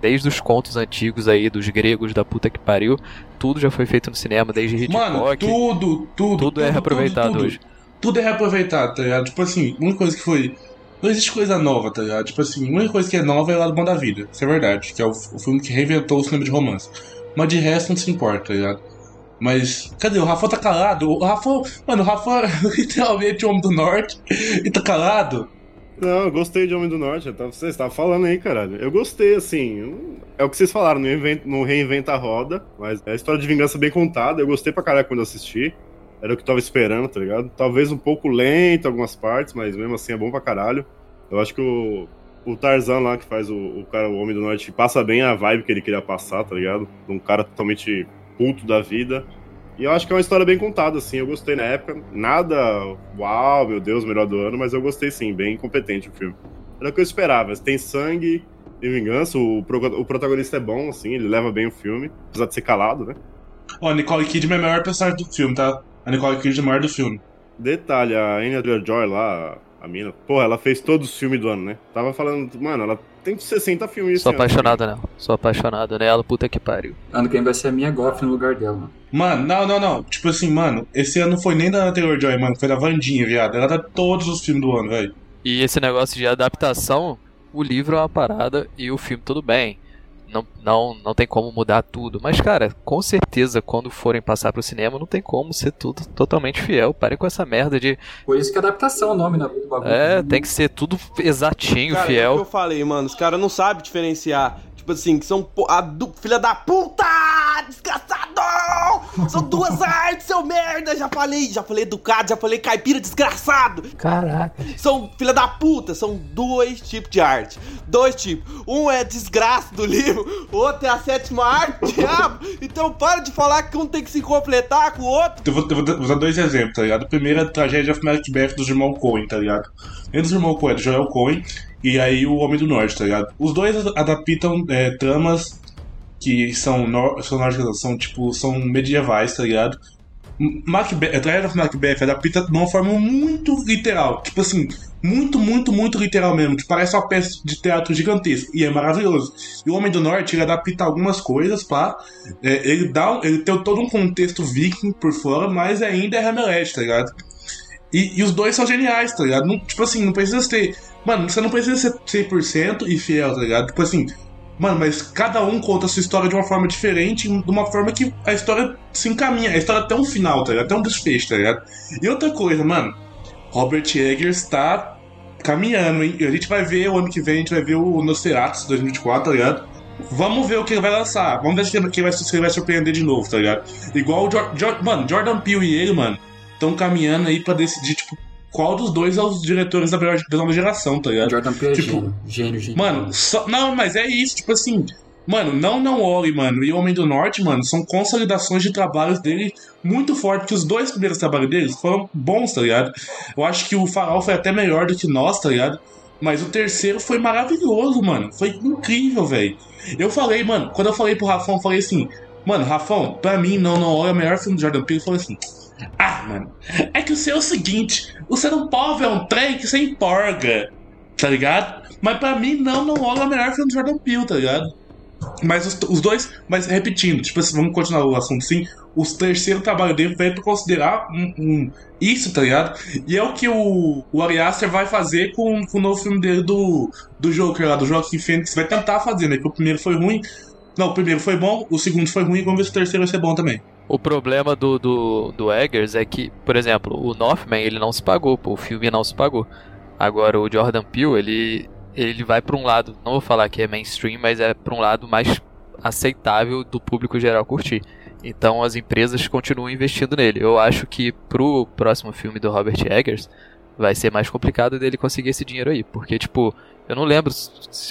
S4: desde os contos antigos aí, dos gregos da puta que pariu, tudo já foi feito no cinema, desde Hitchcock.
S2: Mano, tudo, tudo.
S4: Tudo é reaproveitado
S2: tudo, tudo.
S4: hoje.
S2: Tudo é reaproveitado, tá ligado? Tipo assim, uma coisa que foi. Não existe coisa nova, tá ligado? Tipo assim, a única coisa que é nova é o Lado Bom da Vida. Isso é verdade. Que é o, o filme que reinventou o cinema de romance. Mas de resto não se importa, tá ligado? Mas, cadê? O Rafa tá calado. O Rafa, mano, o Rafa literalmente homem do norte e tá calado.
S3: Não, eu gostei de Homem do Norte. Tava, vocês falando aí, caralho. Eu gostei, assim. É o que vocês falaram, não, não reinventa a roda, mas é a história de vingança bem contada. Eu gostei pra caralho quando assisti. Era o que eu tava esperando, tá ligado? Talvez um pouco lento algumas partes, mas mesmo assim é bom pra caralho. Eu acho que o, o Tarzan lá, que faz o, o cara, o Homem do Norte, passa bem a vibe que ele queria passar, tá ligado? Um cara totalmente puto da vida. E eu acho que é uma história bem contada, assim. Eu gostei na época. Nada, uau, meu Deus, melhor do ano, mas eu gostei sim, bem competente o filme. Era o que eu esperava. Tem sangue, tem vingança, o, o protagonista é bom, assim, ele leva bem o filme, apesar de ser calado, né?
S2: Ó, a Nicole Kidman é a melhor personagem do filme, tá? A Nicole Kidman é a maior do filme.
S3: Detalhe, a Anya Joy lá, a mina, porra, ela fez todos os filmes do ano, né? Tava falando, mano, ela tem 60 filmes
S4: Sou apaixonado nela. Sou apaixonado nela, puta que pariu.
S5: Ano que vem vai ser a minha Goff no lugar dela, mano.
S2: Mano, não, não, não. Tipo assim, mano, esse ano não foi nem da anterior Joy, mano. Foi da Vandinha, viado. Ela tá todos os filmes do ano, velho.
S4: E esse negócio de adaptação, o livro é uma parada e o filme tudo bem. Não, não, não tem como mudar tudo. Mas, cara, com certeza, quando forem passar pro cinema, não tem como ser tudo totalmente fiel. Pare com essa merda de.
S5: Por isso que é adaptação o nome né, do bagulho.
S4: É, tem que ser tudo exatinho,
S1: Cara, é o
S4: fiel.
S1: que eu falei, mano. Os caras não sabem diferenciar. Tipo assim, que são po- a du... filha da puta! Desgraçado! São duas artes, seu merda! Já falei, já falei educado, já falei caipira desgraçado!
S4: Caraca.
S1: São filha da puta, são dois tipos de arte. Dois tipos. Um é desgraça do livro, o outro é a sétima arte, diabo. Então para de falar que um tem que se completar com o outro.
S2: Eu vou, eu vou dar dois exemplos, tá ligado? O primeiro é a tragédia of Macbeth dos irmãos Coen, tá ligado? Entre os irmãos Coen, é do Joel Coen e aí o Homem do Norte, tá ligado? Os dois adaptam é, tramas que são, são são tipo, são medievais, tá ligado? Macbeth, tragédia of Macbeth adapta de uma forma muito literal, tipo assim, muito, muito, muito literal mesmo, que parece uma peça de teatro gigantesca, e é maravilhoso. E o Homem do Norte, ele adapta algumas coisas, pá, é, ele dá, ele tem todo um contexto viking por fora, mas ainda é Hamlet, tá ligado? E, e os dois são geniais, tá ligado? Não- tipo assim, não precisa ter. Mano, você não precisa ser 100% e fiel, tá ligado? Tipo assim, mano, mas cada um conta a sua história de uma forma diferente, de uma forma que a história se encaminha. A história tem um final, tá ligado? Tem um desfecho, tá ligado? E outra coisa, mano, Robert Eggers tá caminhando, hein? A gente vai ver o ano que vem, a gente vai ver o Nosferatu 2024, tá ligado? Vamos ver o que ele vai lançar. Vamos ver se ele vai, se ele vai surpreender de novo, tá ligado? Igual o Jor- Jor- mano, Jordan Peele e ele, mano, estão caminhando aí pra decidir, tipo, qual dos dois é os diretores da, melhor- nova geração, tá ligado?
S5: Jordan Peele é
S2: Tipo,
S5: gênio. Gênio, gênio.
S2: Mano, só- não, mas é isso, tipo assim. Mano, não não olhe, mano. E o Homem do Norte, mano, são consolidações de trabalhos dele muito fortes. Que os dois primeiros trabalhos deles foram bons, tá ligado? Eu acho que o Farol foi até melhor do que nós, tá ligado? Mas o terceiro foi maravilhoso, mano. Foi incrível, velho. Eu falei, mano, quando eu falei pro Rafão, eu falei assim, mano, Rafão, pra mim, não, não olha o melhor filme do Jordan Peele. Eu falei assim, ah, mano, é que o seu é o seguinte, você não pode ver um trem que você empolga, tá ligado? Mas pra mim, não, não o melhor filme do Jordan Peele, tá ligado? Mas os, os dois, mas repetindo, tipo assim, vamos continuar o assunto assim. O terceiro trabalho dele foi pra considerar um, um- isso, tá ligado? E é o que o, o Ari Aster vai fazer com, com o novo filme dele do, do Joker lá, do Joaquim Fênix. Vai tentar fazer, né? Que o primeiro foi ruim. Não, o primeiro foi bom, o segundo foi ruim, vamos ver se o terceiro vai ser bom também.
S4: O problema do, do, do Eggers é que, por exemplo, o Northman ele não se pagou, pô, o filme não se pagou. Agora o Jordan Peele, ele, ele vai pra um lado, não vou falar que é mainstream, mas é pra um lado mais aceitável do público geral curtir. Então as empresas continuam investindo nele. Eu acho que pro próximo filme do Robert Eggers vai ser mais complicado dele conseguir esse dinheiro aí, porque tipo, eu não lembro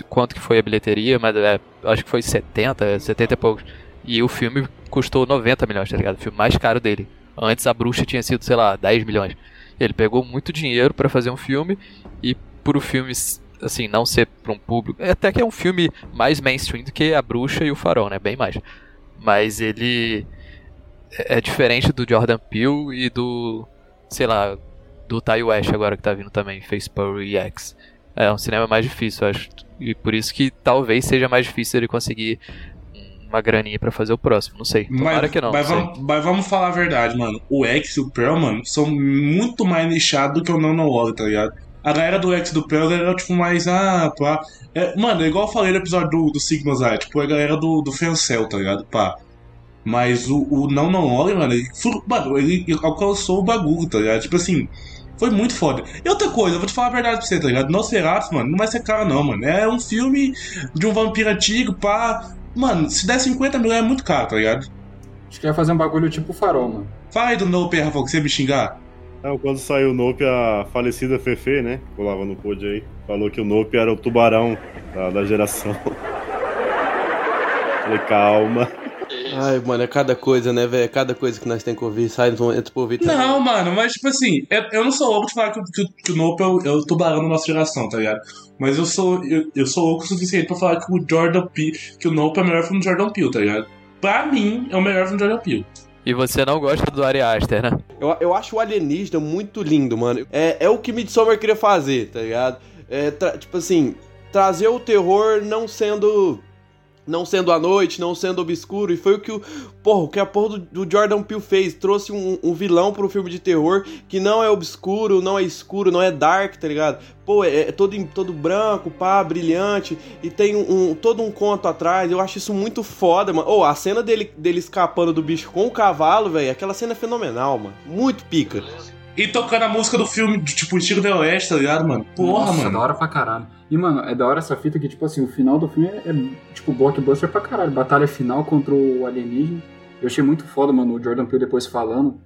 S4: quanto que foi a bilheteria, mas é, acho que foi 70, 70 e poucos. E o filme custou 90 milhões, tá ligado? O filme mais caro dele. Antes a bruxa tinha sido, sei lá, 10 milhões. Ele pegou muito dinheiro pra fazer um filme e pro filme, assim, não ser pra um público. Até que é um filme mais mainstream do que a bruxa e o farol, né? Bem mais. Mas ele é é diferente do Jordan Peele e do, sei lá, do Ty West agora que tá vindo também, Pearl e X. É um cinema mais difícil, acho. E por isso que talvez seja mais difícil ele conseguir uma graninha pra fazer o próximo, não sei. Tomara
S2: Mas,
S4: que não.
S2: mas,
S4: não
S2: vamos, mas vamos falar a verdade, mano. O X e o Pearl, mano, são muito mais nichados do que o Não Não Olha, tá ligado? A galera do X e do Pearl era tipo mais, ah, pá. É, mano, é igual eu falei no episódio do, do Sigmas lá, tipo, a galera do, do Fencel, tá ligado? Pá. Mas o, o Não Não Olha, mano, ele, mano, ele alcançou o bagulho, tá ligado? Tipo assim, foi muito foda. E outra coisa, eu vou te falar a verdade pra você, tá ligado? Nosferatu, mano, não vai ser caro não, mano. É um filme de um vampiro antigo, pá. Mano, se der 50 mil é muito caro, tá ligado?
S5: Acho que ia fazer um bagulho tipo farol, mano.
S2: Fala aí do Nope, Rafa, que você me xingar.
S3: Não, quando saiu o Nope, a falecida Fefe, né? Colava no pod aí. Falou que o Nope era o tubarão da, da geração. Falei, calma.
S1: Ai, mano, é cada coisa, né, velho? É cada coisa que nós temos que ouvir, sai do momento pro ouvir.
S2: Não, mano, mas tipo assim, eu, eu não sou louco de falar que, o- que, o- que o Nope é o, é o tubarão da nossa geração, tá ligado? Mas eu sou, eu, eu sou louco o suficiente pra falar que o Jordan Peele, que o Nope é o melhor filme do Jordan Peele, tá ligado? Pra mim, é o melhor filme do Jordan Peele.
S4: E você não gosta do Ari Aster, né?
S1: Eu, eu acho o alienígena muito lindo, mano. É, é o que Midsommar queria fazer, tá ligado? É, tipo assim, trazer o terror não sendo. Não sendo à noite, não sendo obscuro. E foi o que o. Porra, o que a porra do, do Jordan Peele fez. Trouxe um, um vilão pro filme de terror que não é obscuro, não é escuro, não é dark, tá ligado? Pô, é, é todo, todo branco, pá, brilhante. E tem um, um- todo um conto atrás. Eu acho isso muito foda, mano. Ô, a cena dele, dele escapando do bicho com o cavalo, velho. Aquela cena é fenomenal, mano. Muito pica.
S2: E tocando a música do filme, de, tipo, estilo The Oeste, tá ligado, mano? Porra,
S5: Nossa,
S2: mano.
S5: da hora pra caralho. E, mano, é da hora essa fita que, tipo assim, o final do filme é, é, tipo, blockbuster pra caralho. Batalha final contra o alienígena. Eu achei muito foda, mano, o Jordan Peele depois falando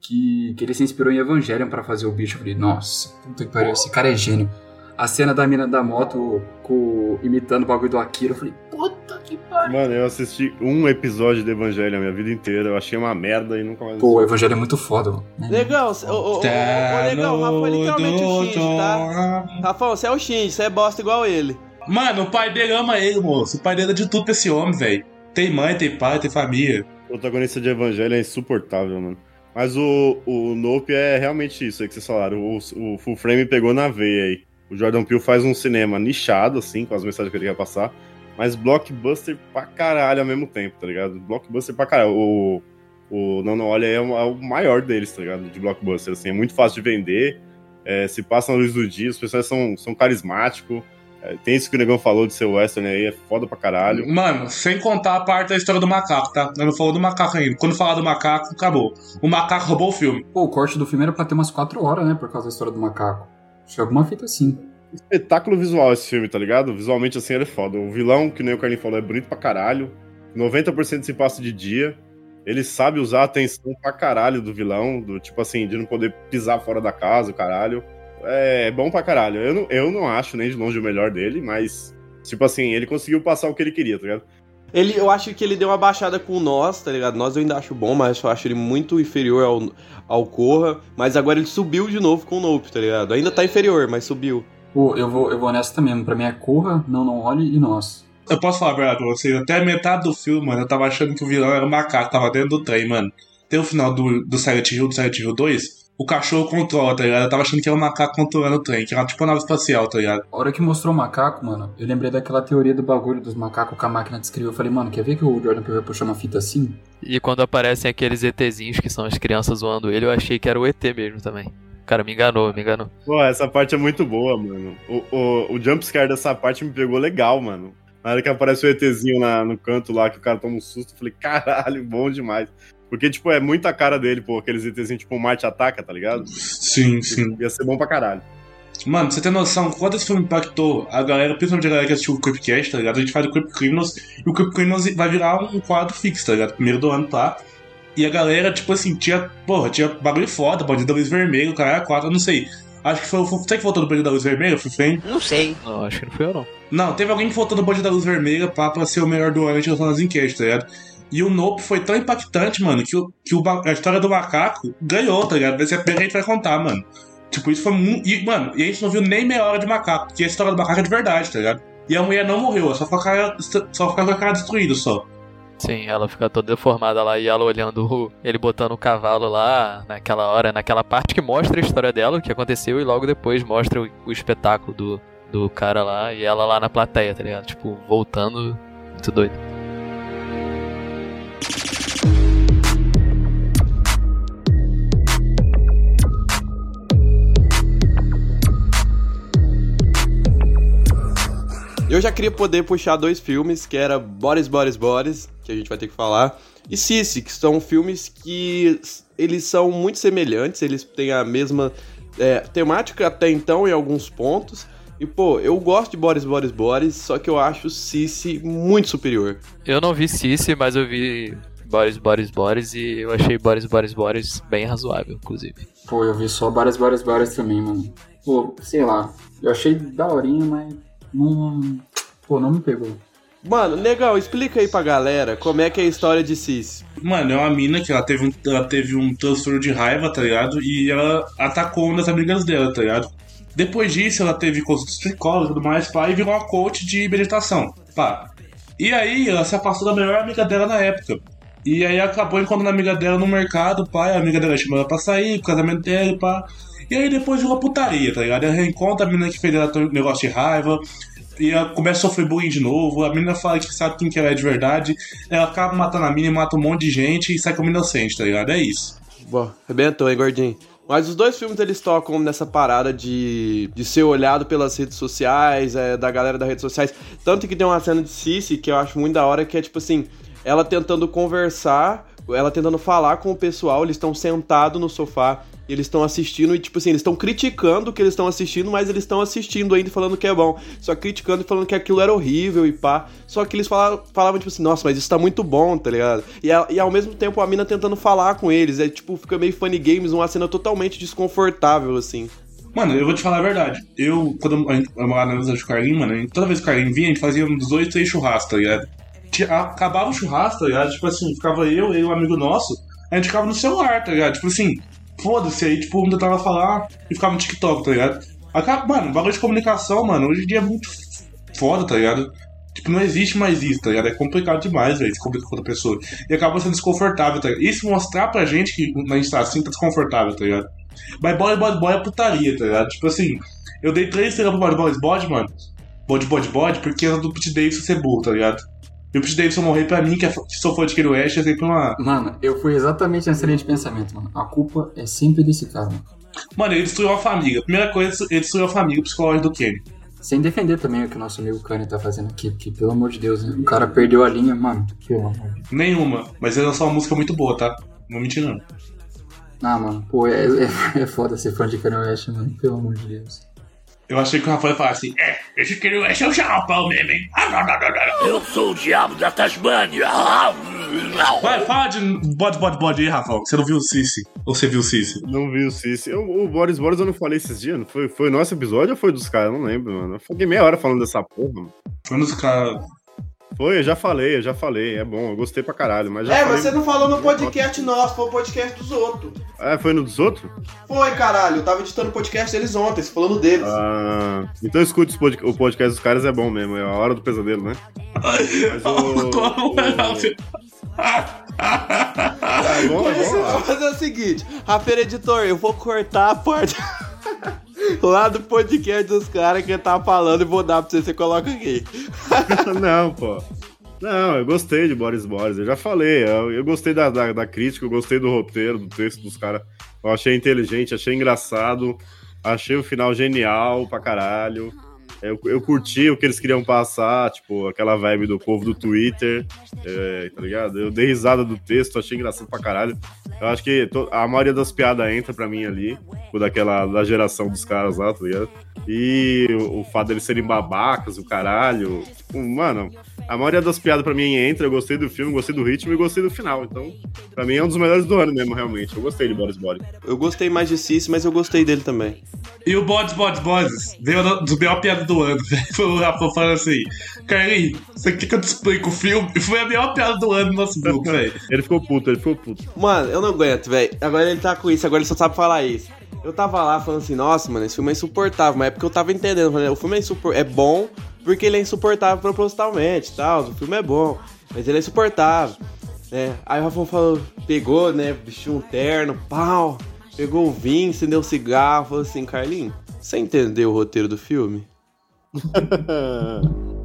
S5: que, que ele se inspirou em Evangelion pra fazer o bicho. Eu falei, nossa, puta que pariu, esse cara é gênio. A cena da mina da moto com, imitando o bagulho do Akira, eu falei, puta que pariu.
S3: Mano, eu assisti um episódio de Evangelho a minha vida inteira. Eu achei uma merda e nunca mais
S5: Pô, o. Evangelho é muito foda, mano.
S1: Legal, ô, ô, ô, legal, o Rafa é literalmente o Shinji, tá? Rafa, você é o Shinji, você é bosta igual ele.
S2: Mano, o pai dele ama ele, moço. O pai dele é de tudo pra esse homem, velho. Tem mãe, tem pai, tem família.
S3: O protagonista de Evangelho é insuportável, mano. Mas o, o Nope é realmente isso aí que vocês falaram. O, o Full Frame pegou na veia aí. O Jordan Peele faz um cinema nichado, assim, com as mensagens que ele quer passar. Mas blockbuster pra caralho ao mesmo tempo, tá ligado? Blockbuster pra caralho. O, o Não Não Olha é o, é maior deles, tá ligado? De blockbuster, assim. É muito fácil de vender. é, se passa na luz do dia, os personagens são, são carismáticos. é, tem isso que o Negão falou de ser western aí, é foda pra caralho.
S2: Mano, sem contar a parte da história do macaco, tá? Eu não falou do macaco ainda. Quando falar do macaco, acabou. O macaco roubou o filme.
S5: Pô, o corte do filme era pra ter umas 4 horas, né? Por causa da história do macaco. É alguma fita assim.
S3: espetáculo visual esse filme, tá ligado? Visualmente, assim, ele é foda. O vilão, que nem o Carlinhos falou, é bonito pra caralho. 90% se passa de dia. Ele sabe usar a atenção pra caralho do vilão, do tipo assim, de não poder pisar fora da casa, caralho. É bom pra caralho. Eu não, eu não acho nem de longe o melhor dele, mas, tipo assim, ele conseguiu passar o que ele queria, tá ligado?
S1: Ele, eu acho que ele deu uma baixada com nós, tá ligado? Nós eu ainda acho bom, mas eu acho ele muito inferior ao, ao Corra. Mas agora ele subiu de novo com o Nope, tá ligado? Ainda tá inferior, mas subiu.
S5: Pô, eu vou, eu vou nessa também. Pra mim é Corra, Não Não Olhe e Nós.
S2: Eu posso falar a verdade pra vocês? Até a metade do filme, mano, eu tava achando que o vilão era o macaco, tava dentro do trem, mano. Tem o final do, do Silent Hill, do Silent Hill 2, o cachorro controla, tá ligado? Eu tava achando que era o macaco controlando o trem, que era tipo uma nave espacial, tá ligado?
S5: A hora que mostrou o macaco, mano, eu lembrei daquela teoria do bagulho dos macacos com a máquina de escrever. Eu falei, mano, quer ver que o Jordan Peele vai puxar uma fita assim?
S4: E quando aparecem aqueles ETzinhos que são as crianças zoando ele, eu achei que era o ET mesmo também. Cara, me enganou, me enganou.
S3: Pô, essa parte é muito boa, mano. O, o, o jumpscare dessa parte me pegou legal, mano. Na hora que aparece o ETzinho na, no canto lá, que o cara toma um susto, eu falei, caralho, bom demais. Porque, tipo, é muita cara dele, pô, aqueles ETzinhos, tipo, o Marte ataca, tá ligado?
S2: Sim, sim.
S3: Ia ser bom pra caralho.
S2: Mano, você tem noção, quando esse filme impactou a galera, principalmente a galera que assistiu o Creepcast, tá ligado? A gente faz o Creep Criminals e o Creep Criminals vai virar um quadro fixo, tá ligado? Primeiro do ano, tá? E a galera, tipo assim, tinha, porra, tinha bagulho foda, bandido da luz vermelho, cara, quatro, eu não sei. Acho que foi o. Você que votou no bandido da luz vermelha, foi frame?
S9: Não sei.
S4: Não, acho que não fui eu não.
S2: Não, teve alguém que votou no bandido da luz vermelha pra, pra ser o melhor do ano, a gente lançou nas enquetes, tá ligado? E o Nope foi tão impactante, mano, que, o, que o, a história do macaco ganhou, tá ligado? Vai ser a primeira que a gente vai contar, mano. Tipo, isso foi muito. E, mano, e a gente não viu nem meia hora de macaco, porque a história do macaco é de verdade, tá ligado? E a mulher não morreu, ela só ficou cara, só ficou com a cara destruída só.
S4: Sim, ela fica toda deformada lá e ela olhando ele botando o cavalo lá naquela hora, naquela parte que mostra a história dela, o que aconteceu, e logo depois mostra o, o espetáculo do, do cara lá e ela lá na plateia, tá ligado? Tipo, voltando. Muito doido.
S1: Eu já queria poder puxar dois filmes, que era Boris, Boris, Boris, que a gente vai ter que falar, e Sissi, que são filmes que eles são muito semelhantes, eles têm a mesma é, temática até então em alguns pontos. E, pô, eu gosto de Boris, Boris, Boris, só que eu acho Sissi muito superior.
S4: Eu não vi Cici, mas eu vi Boris, Boris, Boris e eu achei Boris, Boris, Boris bem razoável, inclusive.
S5: Pô, eu vi só várias, várias, várias também, mano. Pô, sei lá. Eu achei daorinha, mas não. Pô, não me pegou.
S1: Mano, legal, explica aí pra galera como é que é a história de Sissi.
S2: Mano, é uma mina que ela teve um, ela teve um transtorno de raiva, tá ligado? E ela atacou uma das amigas dela, tá ligado? Depois disso, ela teve consulta de psicóloga e tudo mais, pá, e virou uma coach de meditação, pá. E aí, ela se afastou da melhor amiga dela na época. E aí acabou encontrando a amiga dela no mercado, pá, a amiga dela chamou ela pra sair, pro casamento dela, pá. E aí depois virou putaria, tá ligado? Ela reencontra a menina que fez ela ter um negócio de raiva, e ela começa a sofrer bullying de novo, a menina fala que sabe quem que ela é de verdade, ela acaba matando a menina, mata um monte de gente e sai como inocente, tá ligado? É isso.
S1: Bom, arrebentou, hein, gordinho? Mas os dois filmes eles tocam nessa parada de, de ser olhado pelas redes sociais, é, da galera das redes sociais. Tanto que tem uma cena de Cici que eu acho muito da hora, que é tipo assim, ela tentando conversar, ela tentando falar com o pessoal, eles estão sentados no sofá Eles estão assistindo e, tipo assim, eles estão criticando o que eles estão assistindo, mas eles estão assistindo ainda e falando que é bom. Só criticando e falando que aquilo era horrível e pá. Só que eles falavam, falavam tipo assim, nossa, mas isso tá muito bom, tá ligado? E, a- e ao mesmo tempo a mina tentando falar com eles. É tipo, fica meio funny games, uma cena totalmente desconfortável, assim.
S2: Mano, eu vou te falar a verdade. Eu, quando a gente morava na casa do Carlinhos, mano, toda vez que o Carlinhos vinha, a gente fazia uns dois, três churrascos, tá ligado? Acabava o churrasco, tá ligado? Tipo assim, ficava eu e um amigo nosso, a gente ficava no celular, tá ligado? Tipo assim, foda-se, aí tipo, um tentava falar e ficava no TikTok, tá ligado? Acaba, mano, bagulho de comunicação, mano, hoje em dia é muito foda, tá ligado? Tipo, não existe mais isso, tá ligado? É complicado demais, velho, se comunicar com outra pessoa. E acaba sendo desconfortável, tá ligado? Isso mostrar pra gente que a gente tá assim, tá desconfortável, tá ligado? Mas bode, bode, bode é putaria, tá ligado? Tipo assim, eu dei três estrelas pro bode, bode, bode, mano. Bode, bode, bode, porque era do Pete Davidson ser burro, tá ligado? E o Pete Davidson morrer pra mim, que é, que sou fã de Kanye West, é sempre uma...
S5: Mano, eu fui exatamente nessa linha de pensamento, mano. A culpa é sempre desse cara, mano.
S2: Mano, ele destruiu a família. Primeira coisa, ele destruiu a família psicológica do Kenny.
S5: Sem defender também o que o nosso amigo Kanye tá fazendo aqui, porque, pelo amor de Deus, né? o cara perdeu a linha, mano. Pelo amor de Deus.
S2: Nenhuma. Mas ele lançou uma música muito boa, tá? Não menti, não.
S5: Ah, mano, pô, é, é, é foda ser fã de Kanye West, mano. Pelo amor de Deus.
S2: Eu achei que o Rafael ia falar assim, é, esse Kanye West é o xaropão mesmo, hein?
S8: Eu sou o diabo da Tasmânia.
S2: Vai, fala de bode, bode, bode aí, Rafael. Você não viu o Cici? Ou você viu o Cici?
S3: Não vi o Cici. Eu- O Boris Boris eu não falei esses dias, não foi? Foi o nosso episódio ou foi dos caras? Eu não lembro, mano. Eu fiquei meia hora falando dessa porra, mano.
S2: Foi nos caras...
S3: Foi, eu já falei, eu já falei. É bom, eu gostei pra caralho, mas já
S1: É, mas você não falou no podcast nosso, foi o podcast dos outros.
S3: É, foi no dos outros?
S1: Foi, caralho, eu tava editando o podcast deles ontem, falando deles.
S3: Ah, então escute pod- o podcast dos caras, é bom mesmo. É a hora do pesadelo, né? Mas o...
S2: Como é, Rafael?
S3: É bom, é bom.
S1: vou fazer o seguinte, Rafael Editor, eu vou cortar a parte lá do podcast dos caras que tá falando e vou dar pra você, você coloca aqui.
S3: Não, pô. Não, eu gostei de Boris Boris, eu já falei. Eu, eu gostei da, da, da crítica, eu gostei do roteiro, do texto dos caras. Eu achei inteligente, achei engraçado, achei o final genial pra caralho. Eu, eu curti o que eles queriam passar, tipo, aquela vibe do povo do Twitter, é, tá ligado? Eu dei risada do texto, achei engraçado pra caralho. Eu acho que a maioria das piadas entra pra mim ali, o daquela da geração dos caras lá, tá ligado? E o, o fato deles serem babacas, o caralho. Tipo, mano, a maioria das piadas pra mim entra. Eu gostei do filme, gostei do ritmo e gostei do final. Então, pra mim é um dos melhores do ano mesmo, realmente. Eu gostei de Boris Boris.
S1: Eu gostei mais de Cici, mas eu gostei dele também.
S2: E o Bodes, Bodes, Bodes veio do, do melhor piada do ano, velho. Foi o Rafa falando assim: Carlinhos, você quer que eu te explique o filme? E foi a melhor piada do ano no nosso grupo, velho.
S3: Ele ficou puto, ele ficou puto.
S1: Mano, eu não aguento, velho. Agora ele tá com isso, agora ele só sabe falar isso. Eu tava lá falando assim, nossa, mano, esse filme é insuportável, mas é porque eu tava entendendo. O filme é, insupor... é bom porque ele é insuportável propositalmente tal. O filme é bom, mas ele é insuportável. né? Aí o Rafão falou, pegou, né, vestiu um terno, pau, pegou o vinho, acendeu o cigarro, falou assim, Carlinhos, você entendeu o roteiro do filme?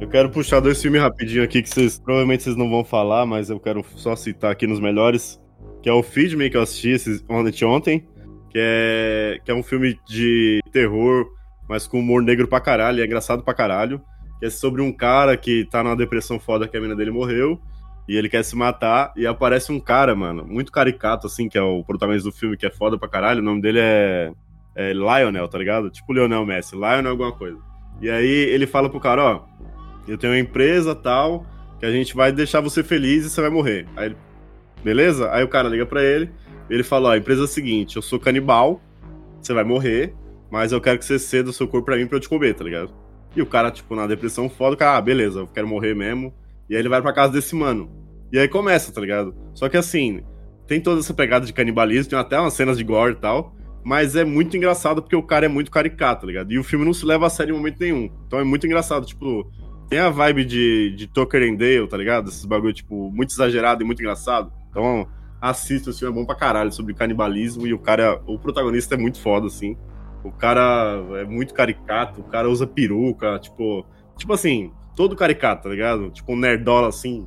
S3: Eu quero puxar dois filmes rapidinho aqui que vocês provavelmente vocês não vão falar, mas eu quero só citar aqui nos melhores, que é o Feed Me que eu assisti esses, ontem, que é que é um filme de terror, mas com humor negro pra caralho, é engraçado pra caralho, que é sobre um cara que tá numa depressão foda que a mina dele morreu, e ele quer se matar, e aparece um cara, mano, muito caricato, assim, que é o protagonista do filme, que é foda pra caralho, o nome dele é, é Lionel, tá ligado? Tipo Lionel Messi, Lionel alguma coisa. E aí ele fala pro cara, ó, eu tenho uma empresa tal, que a gente vai deixar você feliz e você vai morrer. Aí ele, beleza? Aí o cara liga pra ele, ele fala, ó, a empresa é a seguinte, eu sou canibal, você vai morrer, mas eu quero que você ceda o seu corpo pra mim pra eu te comer, tá ligado? E o cara, tipo, na depressão foda, o cara, ah, beleza, eu quero morrer mesmo. E aí ele vai pra casa desse mano. E aí começa, tá ligado? Só que assim, tem toda essa pegada de canibalismo, tem até umas cenas de gore e tal, mas é muito engraçado porque o cara é muito caricato, tá ligado? E o filme não se leva a sério em momento nenhum. Então é muito engraçado, tipo, tem a vibe de, de Tucker and Dale, tá ligado? Esses bagulho, tipo, muito exagerado e muito engraçado. Então, assista, esse filme é bom pra caralho sobre canibalismo e o cara, o protagonista é muito foda, assim. O cara é muito caricato, o cara usa peruca, tipo, tipo assim, todo caricato, tá ligado? Tipo um nerdola assim.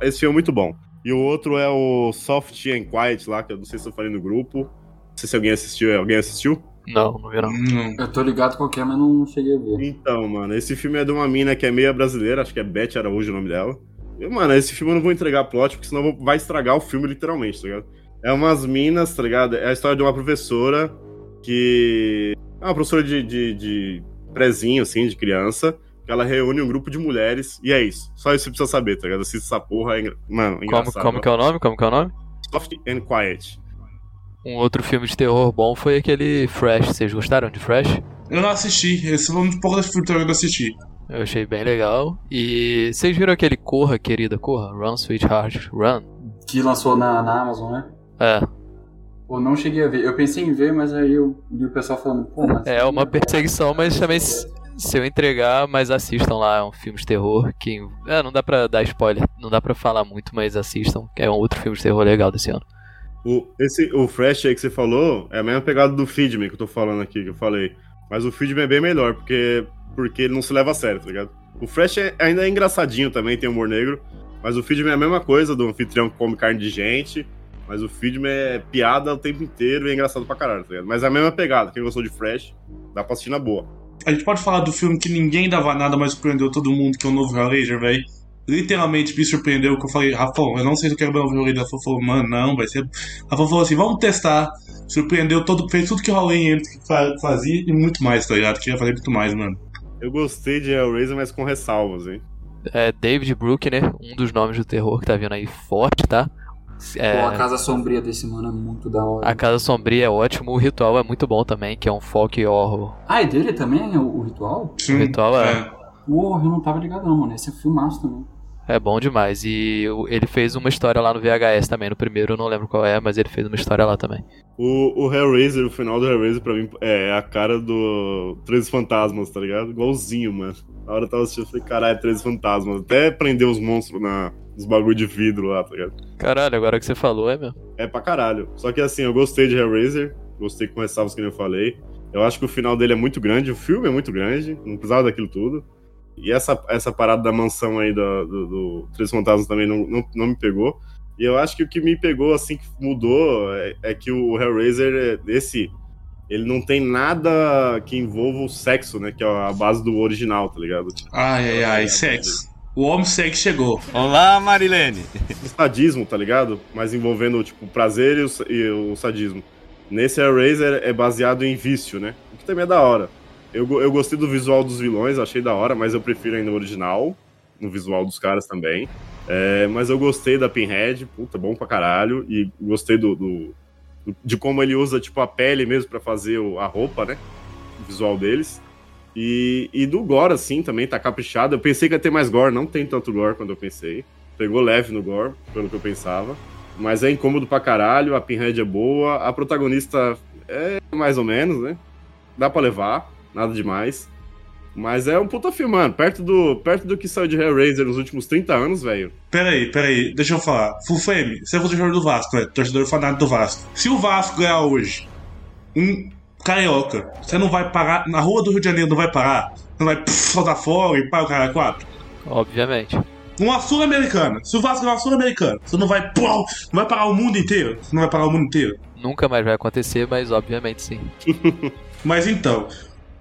S3: Esse filme é muito bom. E o outro é o Soft and Quiet lá, que eu não sei se eu falei no grupo. Não sei se alguém assistiu. Alguém assistiu?
S4: Não, não vi não.
S2: Hum,
S5: Eu tô ligado qual que é, mas não cheguei a ver.
S3: Então, mano, esse filme é de uma mina que é meia brasileira, acho que é Beth Araújo o nome dela. Mano, esse filme eu não vou entregar plot, porque senão vai estragar o filme literalmente, tá ligado? É umas minas, tá ligado? É a história de uma professora que. É uma professora de, de, de prezinho, assim, de criança. Que ela reúne um grupo de mulheres. E é isso. Só isso você precisa saber, tá ligado? Assista essa porra. É, engra- mano, é
S4: Como, como que é o nome? Como que é o nome?
S3: Soft and Quiet.
S4: Um outro filme de terror bom foi aquele Fresh. Vocês gostaram de Fresh?
S2: Eu não assisti. Esse é um pouco desse filme também eu não assisti.
S4: Eu achei bem legal. E vocês viram aquele Corra, querida, Corra? Run, Sweetheart, Run?
S5: Que lançou na, na Amazon, né?
S4: É,
S5: Pô, não cheguei a ver. Eu pensei em ver, mas aí eu vi o pessoal falando, pô, mas.
S4: é uma perseguição, mas também se se eu entregar, mas assistam lá, é um filme de terror que... É, não dá pra dar spoiler, não dá pra falar muito, mas assistam, que é um outro filme de terror legal desse ano.
S3: O, esse, o Fresh aí que você falou é a mesma pegada do Feedme que eu tô falando aqui, que eu falei. Mas o Feedme é bem melhor, porque, porque ele não se leva a sério, tá ligado? O Fresh é- ainda é engraçadinho também, tem humor negro. Mas o Feedme é a mesma coisa do anfitrião que come carne de gente. Mas o Feedme é piada o tempo inteiro e é engraçado pra caralho, tá ligado? Mas é a mesma pegada. Quem gostou de Fresh, dá pra assistir na boa.
S2: A gente pode falar do filme que ninguém dava nada, mas surpreendeu todo mundo, que é o novo Hellraiser, velho. Literalmente me surpreendeu, que eu falei, Rafão, eu não sei se eu quero ver o Hellraiser. Rafa falou, mano, não, vai ser... Rafa falou assim, vamos testar. Surpreendeu todo, fez tudo que o Halloween fa- fazia e muito mais, tá ligado? Queria fazer muito mais, mano.
S3: Eu gostei de Hellraiser, mas com ressalvas, hein?
S4: É David Bruckner, um dos nomes do terror que tá vindo aí forte, tá? É,
S5: Pô, a Casa Sombria desse mano é muito da hora.
S4: a Casa Sombria é ótimo, o Ritual é muito bom também, que é um folk horror.
S5: Ah, é dele também, o, o Ritual?
S2: Sim,
S4: O ritual é-
S5: Porra, eu não tava ligado não, mano. Esse é filmaço também.
S4: É bom demais. E ele fez uma história lá no VHS também. No primeiro eu não lembro qual é, mas ele fez uma história lá também.
S3: O, o Hellraiser, o final do Hellraiser, pra mim, é a cara do Três Fantasmas, tá ligado? Igualzinho, mano. Na hora eu tava assistindo, eu falei, caralho, Três Fantasmas. Até prender os monstros na, nos bagulho de vidro lá, tá ligado?
S4: Caralho, agora que você falou, é mesmo.
S3: É pra caralho. Só que assim, eu gostei de Hellraiser, gostei com ressalvas que nem eu falei. Eu acho que o final dele é muito grande, o filme é muito grande, não precisava daquilo tudo. E essa, essa parada da mansão aí do, do, do Três Fantasmas também não, não, não me pegou. E eu acho que o que me pegou, assim, que mudou, é, é que o Hellraiser, é- esse, ele não tem nada que envolva o sexo, né? Que é a base do original, tá ligado?
S2: Ai, ai, ai, sexo. O homem sexo chegou.
S10: Olá, Marilene.
S3: o sadismo, tá ligado? Mas envolvendo, tipo, o prazer e o, e o sadismo. Nesse Hellraiser é baseado em vício, né? O que também é da hora. Eu, eu gostei do visual dos vilões, achei da hora, mas eu prefiro ainda o original, no visual dos caras também. É, mas eu gostei da Pinhead, puta, bom pra caralho. E gostei do, do- de como ele usa, tipo, a pele mesmo pra fazer o- a roupa, né? O visual deles. E, e do gore, assim, também tá caprichado. Eu pensei que ia ter mais gore, não tem tanto gore quando eu pensei. Pegou leve no gore, pelo que eu pensava. Mas é incômodo pra caralho, a Pinhead é boa, a protagonista é mais ou menos, né? Dá pra levar, nada demais. Mas é um puta filme, mano. Perto do, perto do que saiu de Hellraiser nos últimos 30 anos, velho.
S2: Peraí, peraí, deixa eu falar. Full Flame, você é torcedor do Vasco, né? Torcedor fanático do Vasco. Se o Vasco ganhar hoje, um carioca, você não vai parar, na rua do Rio de Janeiro não vai parar? Não vai pff, soltar fogo e pá, o cara quatro?
S4: Obviamente.
S2: Uma Sul-Americana. Se o Vasco ganhar uma Sul-Americana, você não vai, pô, não vai parar o mundo inteiro? Você não vai parar o mundo inteiro?
S4: Nunca mais vai acontecer, mas obviamente sim.
S2: Mas então,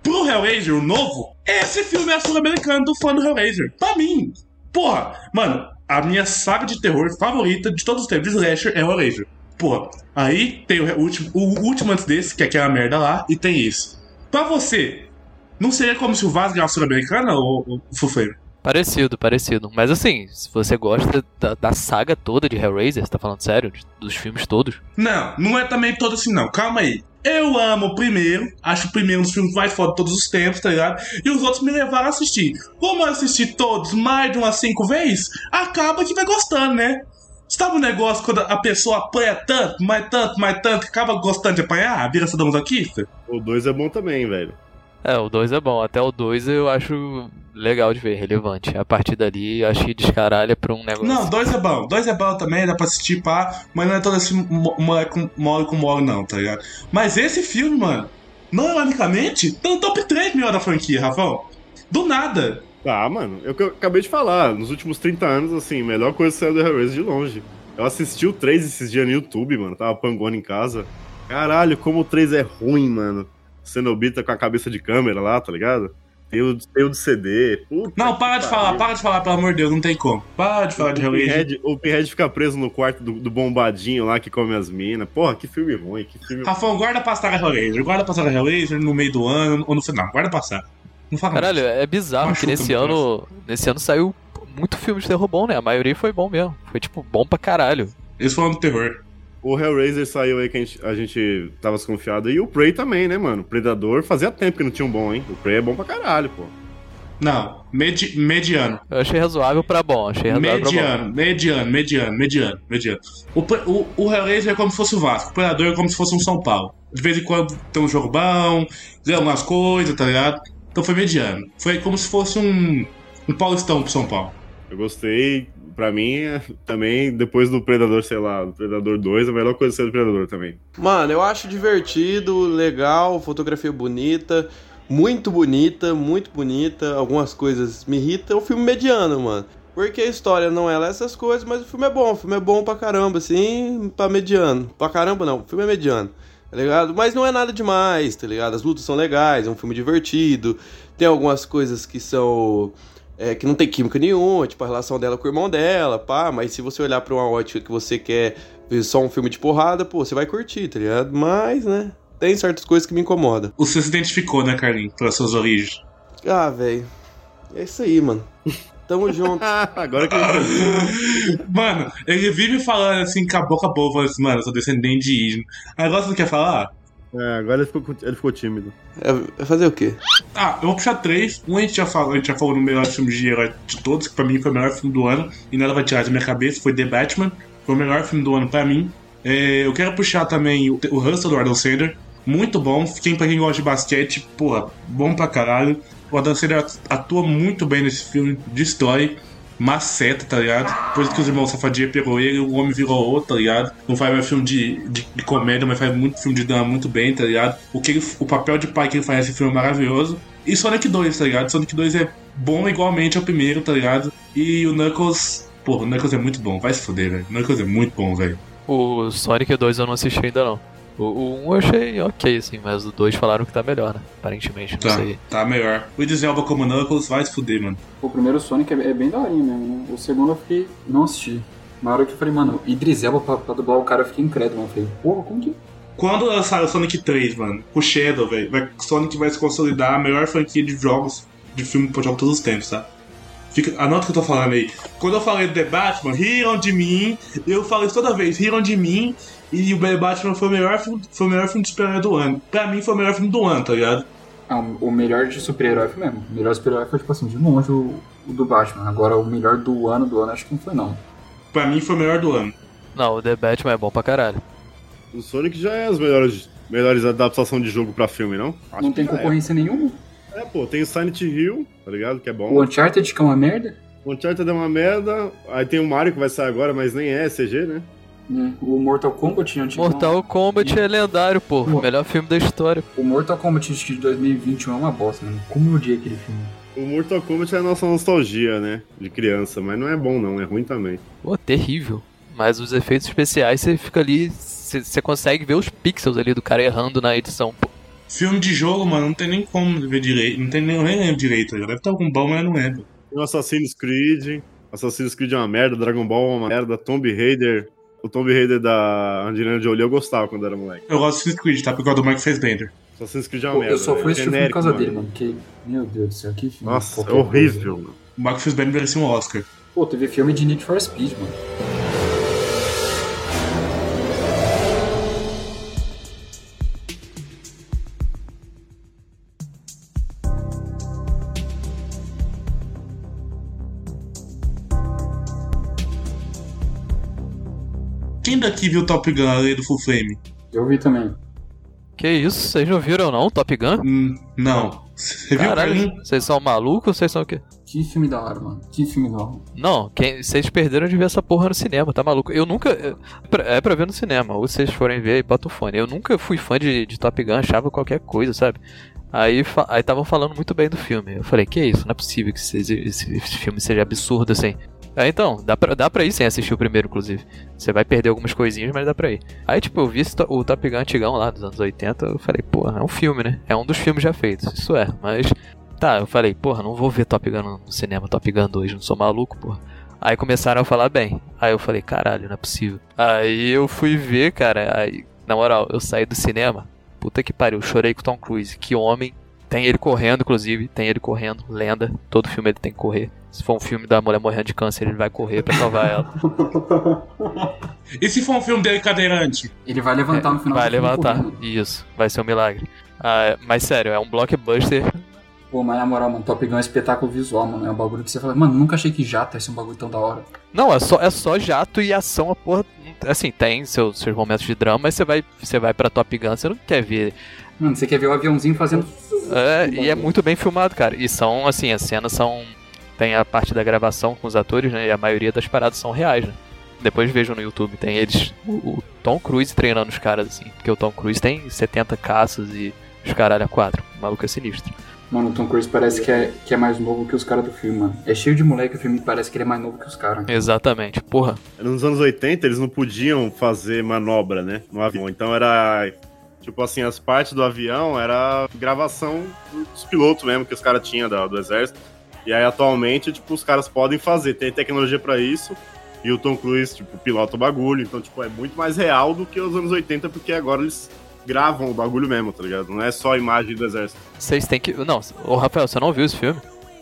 S2: pro Hellraiser, o novo, esse filme é a Sul-Americana do fã do Hellraiser. Pra mim. Porra, mano, a minha saga de terror favorita de todos os tempos de slasher é Hellraiser. Porra, aí tem o último, o último antes desse, que é aquela merda lá, e tem isso. Pra você, não seria como se o Vasco ganhasse a Sul-Americana ou o Fufeiro?
S4: Parecido, parecido. Mas assim, se você gosta da, da saga toda de Hellraiser, você tá falando sério? De- Dos filmes todos?
S2: Não, não é também todo assim, não. Calma aí. Eu amo o primeiro, acho o primeiro um dos filmes mais foda de todos os tempos, tá ligado? E os outros me levaram a assistir. Como eu assisti todos mais de umas cinco vezes, acaba que vai gostando, né? Sabe o negócio quando a pessoa apanha tanto, mais tanto, mais tanto, que acaba gostando de apanhar? Vira sadomasoquista?
S3: O 2 é bom também, velho.
S4: É, o 2 é bom. Até o 2 eu acho legal de ver, relevante. A partir dali, eu acho que descaralha pra um negócio.
S2: Não, dois é bom. Dois é bom também, dá pra assistir, pá. Mas não é todo esse mo- mole com mole, com mole não, tá ligado? Mas esse filme, mano, não ironicamente, tá no top 3 melhor da franquia, Rafão. Do nada.
S3: Tá, mano. Eu, que eu acabei de falar. Nos últimos 30 anos, assim, melhor coisa saiu do Hellraiser de longe. Eu assisti o 3 esses dias no YouTube, mano. Tava panguando em casa. Caralho, como o 3 é ruim, mano. Cenobita com a cabeça de câmera lá, tá ligado? Tem o, tem o de CD. Puta
S2: Não, para de falar, para de falar, pelo amor de Deus, não tem como. Para de falar de
S3: o
S2: Hellraiser.
S3: Pinhead, o Pinhead fica preso no quarto do, do bombadinho lá que come as minas. Porra, que filme ruim, que filme
S2: Rafão, guarda pra saga Hellraiser. Guarda pra saga Hellraiser no meio do ano ou no final. Guarda pra saga. Não fala mais.
S4: Caralho, é bizarro que nesse ano, nesse ano saiu muito filme de terror bom, né? A maioria foi bom mesmo. Foi tipo bom pra caralho.
S2: Eles falam do terror.
S3: O Hellraiser saiu aí que a gente, a gente tava desconfiado. E o Prey também, né, mano? Predador fazia tempo que não tinha um bom, hein? O Prey é bom pra caralho, pô.
S2: Não, medi mediano.
S4: Eu achei razoável pra bom, achei razoável pra bom.
S2: Mediano, mediano, mediano, mediano, mediano. O, o, o Hellraiser é como se fosse o Vasco, o Predador é como se fosse um São Paulo. De vez em quando tem um jogo bom, ganha algumas coisas, tá ligado? Então foi mediano. Foi como se fosse um, um Paulistão pro São Paulo.
S3: Eu gostei. Pra mim, também, depois do Predador, sei lá, do Predador 2, a melhor coisa é ser do Predador também.
S1: Mano, eu acho divertido, legal, fotografia bonita, muito bonita, muito bonita. Algumas coisas me irritam. É um filme mediano, mano. Porque a história não é essas coisas, mas o filme é bom. O filme é bom pra caramba, assim, pra mediano. Pra caramba não, o filme é mediano, tá ligado? Mas não é nada demais, tá ligado? As lutas são legais, é um filme divertido. Tem algumas coisas que são. É, que não tem química nenhuma, tipo a relação dela com o irmão dela, pá. Mas se você olhar pra uma ótica que você quer ver só um filme de porrada, pô, você vai curtir, tá ligado? Mas, né? Tem certas coisas que me incomodam.
S2: Você se identificou, né, Carlinhos, pelas suas origens.
S1: Ah, velho. É isso aí, mano. Tamo junto.
S3: Agora que eu.
S2: Mano, ele vive falando assim, com a boca boa, falando assim, mano, eu sou descendente de índio. Agora você não quer falar?
S3: É, agora ele ficou, ele ficou tímido.
S1: É, é fazer o quê?
S2: Ah, eu vou puxar três. Um a gente já falou, a gente já falou no melhor filme de herói de todos, que pra mim foi o melhor filme do ano, e nada vai tirar da minha cabeça, foi The Batman. Foi o melhor filme do ano pra mim. É, eu quero puxar também o, o Hustle do Adam Sandler. Muito bom. Quem, pra quem gosta de basquete, porra, bom pra caralho. O Adam Sandler atua muito bem nesse filme, destrói. Maceta, tá ligado? Depois que os irmãos Safadinha pegou ele, o homem virou outro, tá ligado? Não faz mais filme de, de, de comédia, mas faz muito filme de drama muito bem, tá ligado? O, que ele- o papel de pai que ele faz nesse filme é maravilhoso. E Sonic 2, tá ligado? Sonic 2 é bom igualmente ao primeiro, tá ligado? E o Knuckles. Porra, o Knuckles é muito bom, vai se fuder, velho. O Knuckles é muito bom, velho.
S4: O Sonic 2 eu não assisti ainda não. O, o 1 eu achei ok, assim, mas o 2 falaram que tá melhor, né? Aparentemente, não
S2: Tá,
S4: sei.
S2: tá melhor. O Idris como Knuckles, vai se fuder, mano.
S5: O primeiro Sonic é é bem daorinha mesmo, né? O segundo eu fiquei. não assisti. Na hora que eu falei, mano, Idris Elba pra, pra dublar o cara, eu fiquei incrédulo. Eu falei, porra, como que.
S2: Quando lançar o Sonic 3, mano, o Shadow, velho, Sonic vai se consolidar a melhor franquia de jogos, de filme de jogo de todos os tempos, tá? Fica, anota o que eu tô falando aí. Quando eu falei do The Batman, riram de mim, eu falo isso toda vez, riram de mim, e o The Batman foi o melhor filme, foi o melhor filme de super-herói do ano. Pra mim foi o melhor filme do ano, tá ligado?
S5: Ah, o melhor de super-herói foi mesmo. O melhor super-herói foi, tipo assim, de longe o, o do Batman. Agora, o melhor do ano, do ano, acho que não foi, não.
S2: Pra mim foi o melhor do ano.
S4: Não, o The Batman é bom pra caralho.
S3: O Sonic já é as melhores, melhores adaptações de jogo pra filme, não? Acho
S5: não tem
S3: é.
S5: concorrência nenhuma.
S3: É, pô, tem o Silent Hill, tá ligado? Que é bom.
S5: O Uncharted, que é uma merda.
S3: O Uncharted é uma merda. Aí tem o Mario que vai sair agora, mas nem é CG, né?
S5: né? O Mortal Kombat antigo.
S4: Mortal Kombat é lendário, pô.
S5: Pô.
S4: Melhor filme da história.
S5: O Mortal Kombat de 2021 é uma bosta, mano. Como eu odiei aquele filme.
S3: O Mortal Kombat é a nossa nostalgia, né? De criança, mas não é bom, não. É ruim também.
S4: Pô, terrível. Mas os efeitos especiais, você fica ali. Você você consegue ver os pixels ali do cara errando na edição. Pô,
S2: Filme de jogo, mano, não tem nem como ver direito, não tem nem, eu nem lembro direito, ligado? deve ter algum bom, mas eu não lembro.
S3: Tem o Assassin's Creed. Assassin's Creed é uma merda, Dragon Ball é uma merda, Tomb Raider. O Tomb Raider da Angelina Jolie eu gostava quando era moleque.
S2: Eu gosto de Assassin's Creed, tá? Por causa do Mike Bender.
S3: Assassin's Creed é uma
S5: Pô,
S3: merda.
S5: eu só
S3: velho.
S5: fui assistir por causa
S3: mano.
S5: dele, mano. Porque, meu Deus do céu, que filme.
S3: Nossa, é
S5: qualquer coisa.
S3: horrível, mano.
S2: O Mike Fassbender merecia um Oscar.
S5: Pô, teve filme de Need for Speed, mano.
S2: Quem daqui viu Top Gun, a lei do Full Flame?
S5: Eu vi também.
S4: que isso? Vocês não viram não? Top Gun?
S2: Hum, não. Você viu,
S4: Caralho, vocês são malucos ou vocês são o quê?
S5: Que filme da hora, mano. Que filme da hora.
S4: Não, quem, vocês perderam de ver essa porra no cinema, tá maluco? Eu nunca. É pra, é pra ver no cinema, ou vocês forem ver aí, bota o fone. Eu nunca fui fã de, de Top Gun, achava qualquer coisa, sabe? Aí estavam falando muito bem do filme. Eu falei, que isso? Não é possível que esse, esse- esse filme seja absurdo assim. É, então, dá pra, dá pra ir sem assistir o primeiro, inclusive. Você vai perder algumas coisinhas, mas dá pra ir. Aí, tipo, eu vi o Top Gun antigão lá dos anos 80, eu falei, porra, é um filme, né? É um dos filmes já feitos, isso é, mas tá, eu falei, porra, não vou ver Top Gun no cinema, Top Gun 2, não sou maluco, porra. Aí começaram a falar bem. Aí eu falei, caralho, não é possível. Aí eu fui ver, cara, aí, na moral, eu saí do cinema, puta que pariu, chorei com Tom Cruise, que homem. Tem ele correndo, inclusive, tem ele correndo, lenda. Todo filme ele tem que correr. Se for um filme da mulher morrendo de câncer, ele vai correr pra salvar ela.
S2: E se for um filme dele cadeirante?
S5: Ele vai levantar no final
S4: Vai
S5: do filme
S4: levantar.
S5: correndo.
S4: Isso, vai ser um milagre. Ah, mas sério, é um blockbuster.
S5: Pô, mas na moral, mano, Top Gun é um espetáculo visual, mano. É um bagulho que você fala, mano, nunca achei que jato ia ser um bagulho tão da hora.
S4: Não, é só, é só jato e ação, a porra. Assim, tem seus, seus momentos de drama, mas você vai, você vai pra Top Gun, você não quer ver.
S5: Mano, você quer ver o aviãozinho fazendo.
S4: É, e é muito bem filmado, cara. E são, assim, as cenas são. Tem a parte da gravação com os atores, né? E a maioria das paradas são reais, né? Depois vejam no YouTube, tem eles. O, o Tom Cruise treinando os caras, assim. Porque o Tom Cruise tem 70 caças e os caralho a quatro. O maluco é sinistro.
S5: Mano, o Tom Cruise parece que é, que é mais novo que os caras do filme, mano. É cheio de moleque o filme parece que ele é mais novo que os caras.
S4: Exatamente, porra.
S3: Nos anos 80, eles não podiam fazer manobra, né? No avião. Então era. Tipo assim, as partes do avião era gravação dos pilotos mesmo que os caras tinham da- do exército. E aí atualmente, tipo, os caras podem fazer, tem tecnologia pra isso. E o Tom Cruise, tipo, pilota o bagulho. Então, tipo, é muito mais real do que os anos 80, porque agora eles gravam o bagulho mesmo, tá ligado? Não é só a imagem do exército.
S4: Vocês têm que. Não, ô Rafael, você não viu esse filme?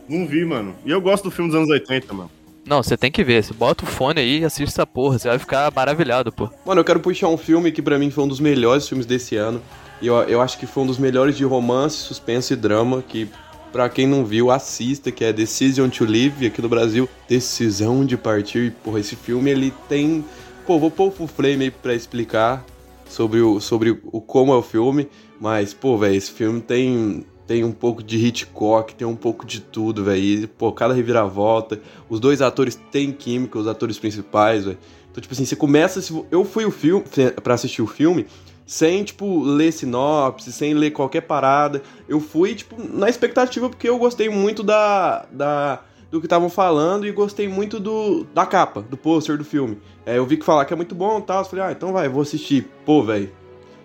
S3: Não vi, mano. E eu gosto do filme dos anos 80, mano.
S4: Não, você tem que ver. Você bota o fone aí e assiste essa porra. Você vai ficar maravilhado, pô.
S1: Mano, eu quero puxar um filme que pra mim foi um dos melhores filmes desse ano. E eu, eu acho que foi um dos melhores de romance, suspense e drama. Que pra quem não viu, assista, que é Decision to Live, aqui no Brasil. Decisão de Partir. Porra, esse filme ele tem. Pô, vou pôr o frame aí pra explicar sobre o, sobre o como é o filme. Mas, pô, velho, esse filme tem. Tem um pouco de Hitchcock, tem um pouco de tudo, velho. Pô, cada reviravolta. Os dois atores têm química, os atores principais, velho. Então, tipo assim, você começa. Eu fui o filme para assistir o filme sem, tipo, ler sinopse, sem ler qualquer parada. Eu fui, tipo, na expectativa porque eu gostei muito da. da do que estavam falando e gostei muito do da capa, do pôster do filme. É, eu vi que falar que é muito bom e tal. eu Falei, ah, então vai, vou assistir. Pô, velho.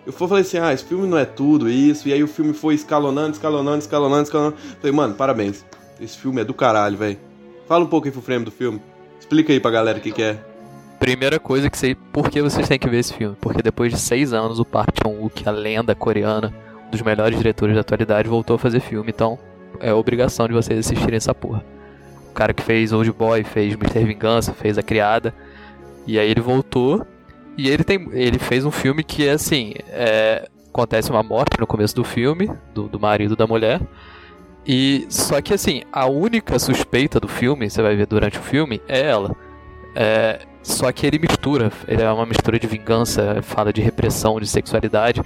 S1: Eu falei assim, ah, esse filme não é tudo isso. E aí o filme foi escalonando, escalonando, escalonando, escalonando. Falei, mano, parabéns. Esse filme é do caralho, velho. Fala um pouco aí pro frame do filme. Explica aí pra galera o que, que é.
S4: Primeira coisa que sei por que vocês têm que ver esse filme. Porque depois de seis anos, o Park Chan-wook, a lenda coreana, um dos melhores diretores da atualidade, voltou a fazer filme. Então, é obrigação de vocês assistirem essa porra. O cara que fez Old Boy, fez Mr. Vingança, fez A Criada. E aí ele voltou. E ele tem. Ele fez um filme que é assim. é, acontece uma morte no começo do filme, do, do marido da mulher. E só que assim, a única suspeita do filme, você vai ver durante o filme, é ela. É, só que ele mistura, ele é uma mistura de vingança, fala de repressão, de sexualidade.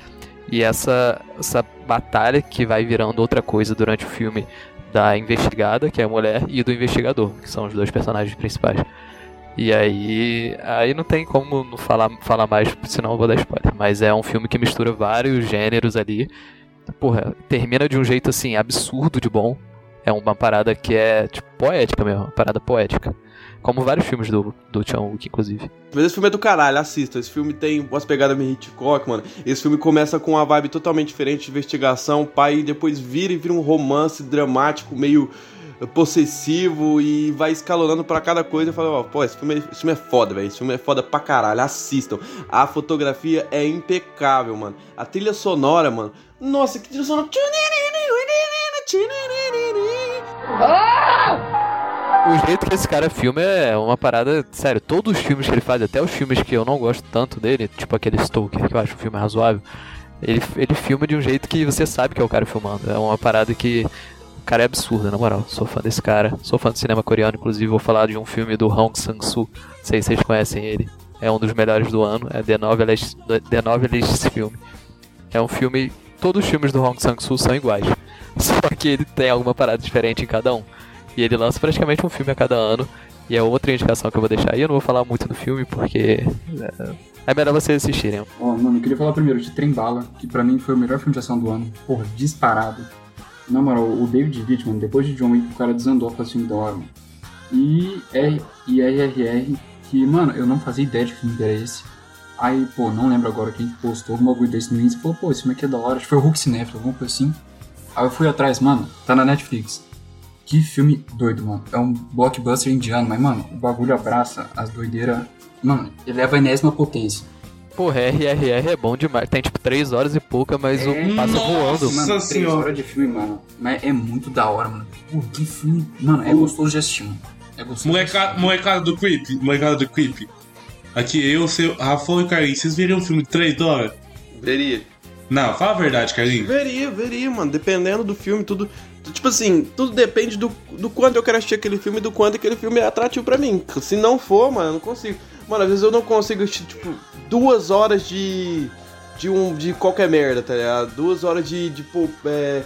S4: E essa, essa batalha que vai virando outra coisa durante o filme da investigada, que é a mulher, e do investigador, que são os dois personagens principais. E aí, aí não tem como não falar, falar mais, senão eu vou dar spoiler. Mas é um filme que mistura vários gêneros ali. Porra, termina de um jeito assim, absurdo de bom. É uma parada que é, tipo, poética mesmo, uma parada poética. Como vários filmes do, do Chan Wook, inclusive.
S1: Mas esse filme é do caralho, assista. Esse filme tem umas pegadas meio Hitchcock, mano. Esse filme começa com uma vibe totalmente diferente de investigação, pai, e depois vira e vira um romance dramático, meio possessivo e vai escalonando pra cada coisa. Eu falo, ó, pô, esse filme, esse filme é foda, velho. Esse filme é foda pra caralho. Assistam. A fotografia é impecável, mano. A trilha sonora, mano. Nossa, que trilha sonora.
S4: O jeito que esse cara filma é uma parada. Sério, todos os filmes que ele faz, até os filmes que eu não gosto tanto dele, tipo aquele Stoker, que eu acho um filme razoável, ele, ele filma de um jeito que você sabe que é o cara filmando. É uma parada que. Cara é absurdo, na moral. Sou fã desse cara. Sou fã do cinema coreano, inclusive vou falar de um filme do Hong Sang-soo. Não sei se vocês conhecem ele. É um dos melhores do ano. É The Novelist, The Novelist filme. É um filme. Todos os filmes do Hong Sang-soo são iguais. Só que ele tem alguma parada diferente em cada um. E ele lança praticamente um filme a cada ano. E é outra indicação que eu vou deixar aí. Eu não vou falar muito do filme porque. é- É melhor vocês assistirem.
S5: Ó, mano, eu queria falar primeiro de Trem Bala, que pra mim foi o melhor filme de ação do ano. Porra, disparado. Na moral, o David Vitt, mano, depois de John Wick, o cara desandou a fazer filme da hora, mano. E, R, e RRR, que, mano, eu não fazia ideia de que filme era esse. Aí, pô, não lembro agora quem postou um bagulho desse no Insta e falou, pô, esse filme aqui é da hora. Acho que foi o Hulk Cinéfilo, alguma coisa assim. Aí eu fui atrás, mano, tá na Netflix. Que filme doido, mano. É um blockbuster indiano, mas, mano, o bagulho abraça as doideiras. Mano, ele leva a enésima potência.
S4: Porra, RRR é bom demais. Tem tipo 3 horas e pouca, mas o
S5: É,
S4: passa voando.
S5: Mano, três
S2: Senhora.
S5: horas de filme, mano. Mas é muito da hora, mano. Pô, que filme. Mano, é gostoso de assistir, mano. É gostoso. de
S2: Molecada, molecada do Creep, molecada do Creep. Aqui eu, seu, Rafael e Carlinhos, vocês veriam um filme de 3 horas?
S1: Veria.
S2: Não, fala a verdade, Carlinhos.
S1: Veria, veria, mano. Dependendo do filme, tudo. Tipo assim, tudo depende do, do quanto eu quero assistir aquele filme e do quanto aquele filme é atrativo pra mim. Se não for, mano, eu não consigo. Mano, às vezes eu não consigo assistir, tipo, duas horas de. de um. de qualquer merda, tá ligado? Duas horas de, de pô, é.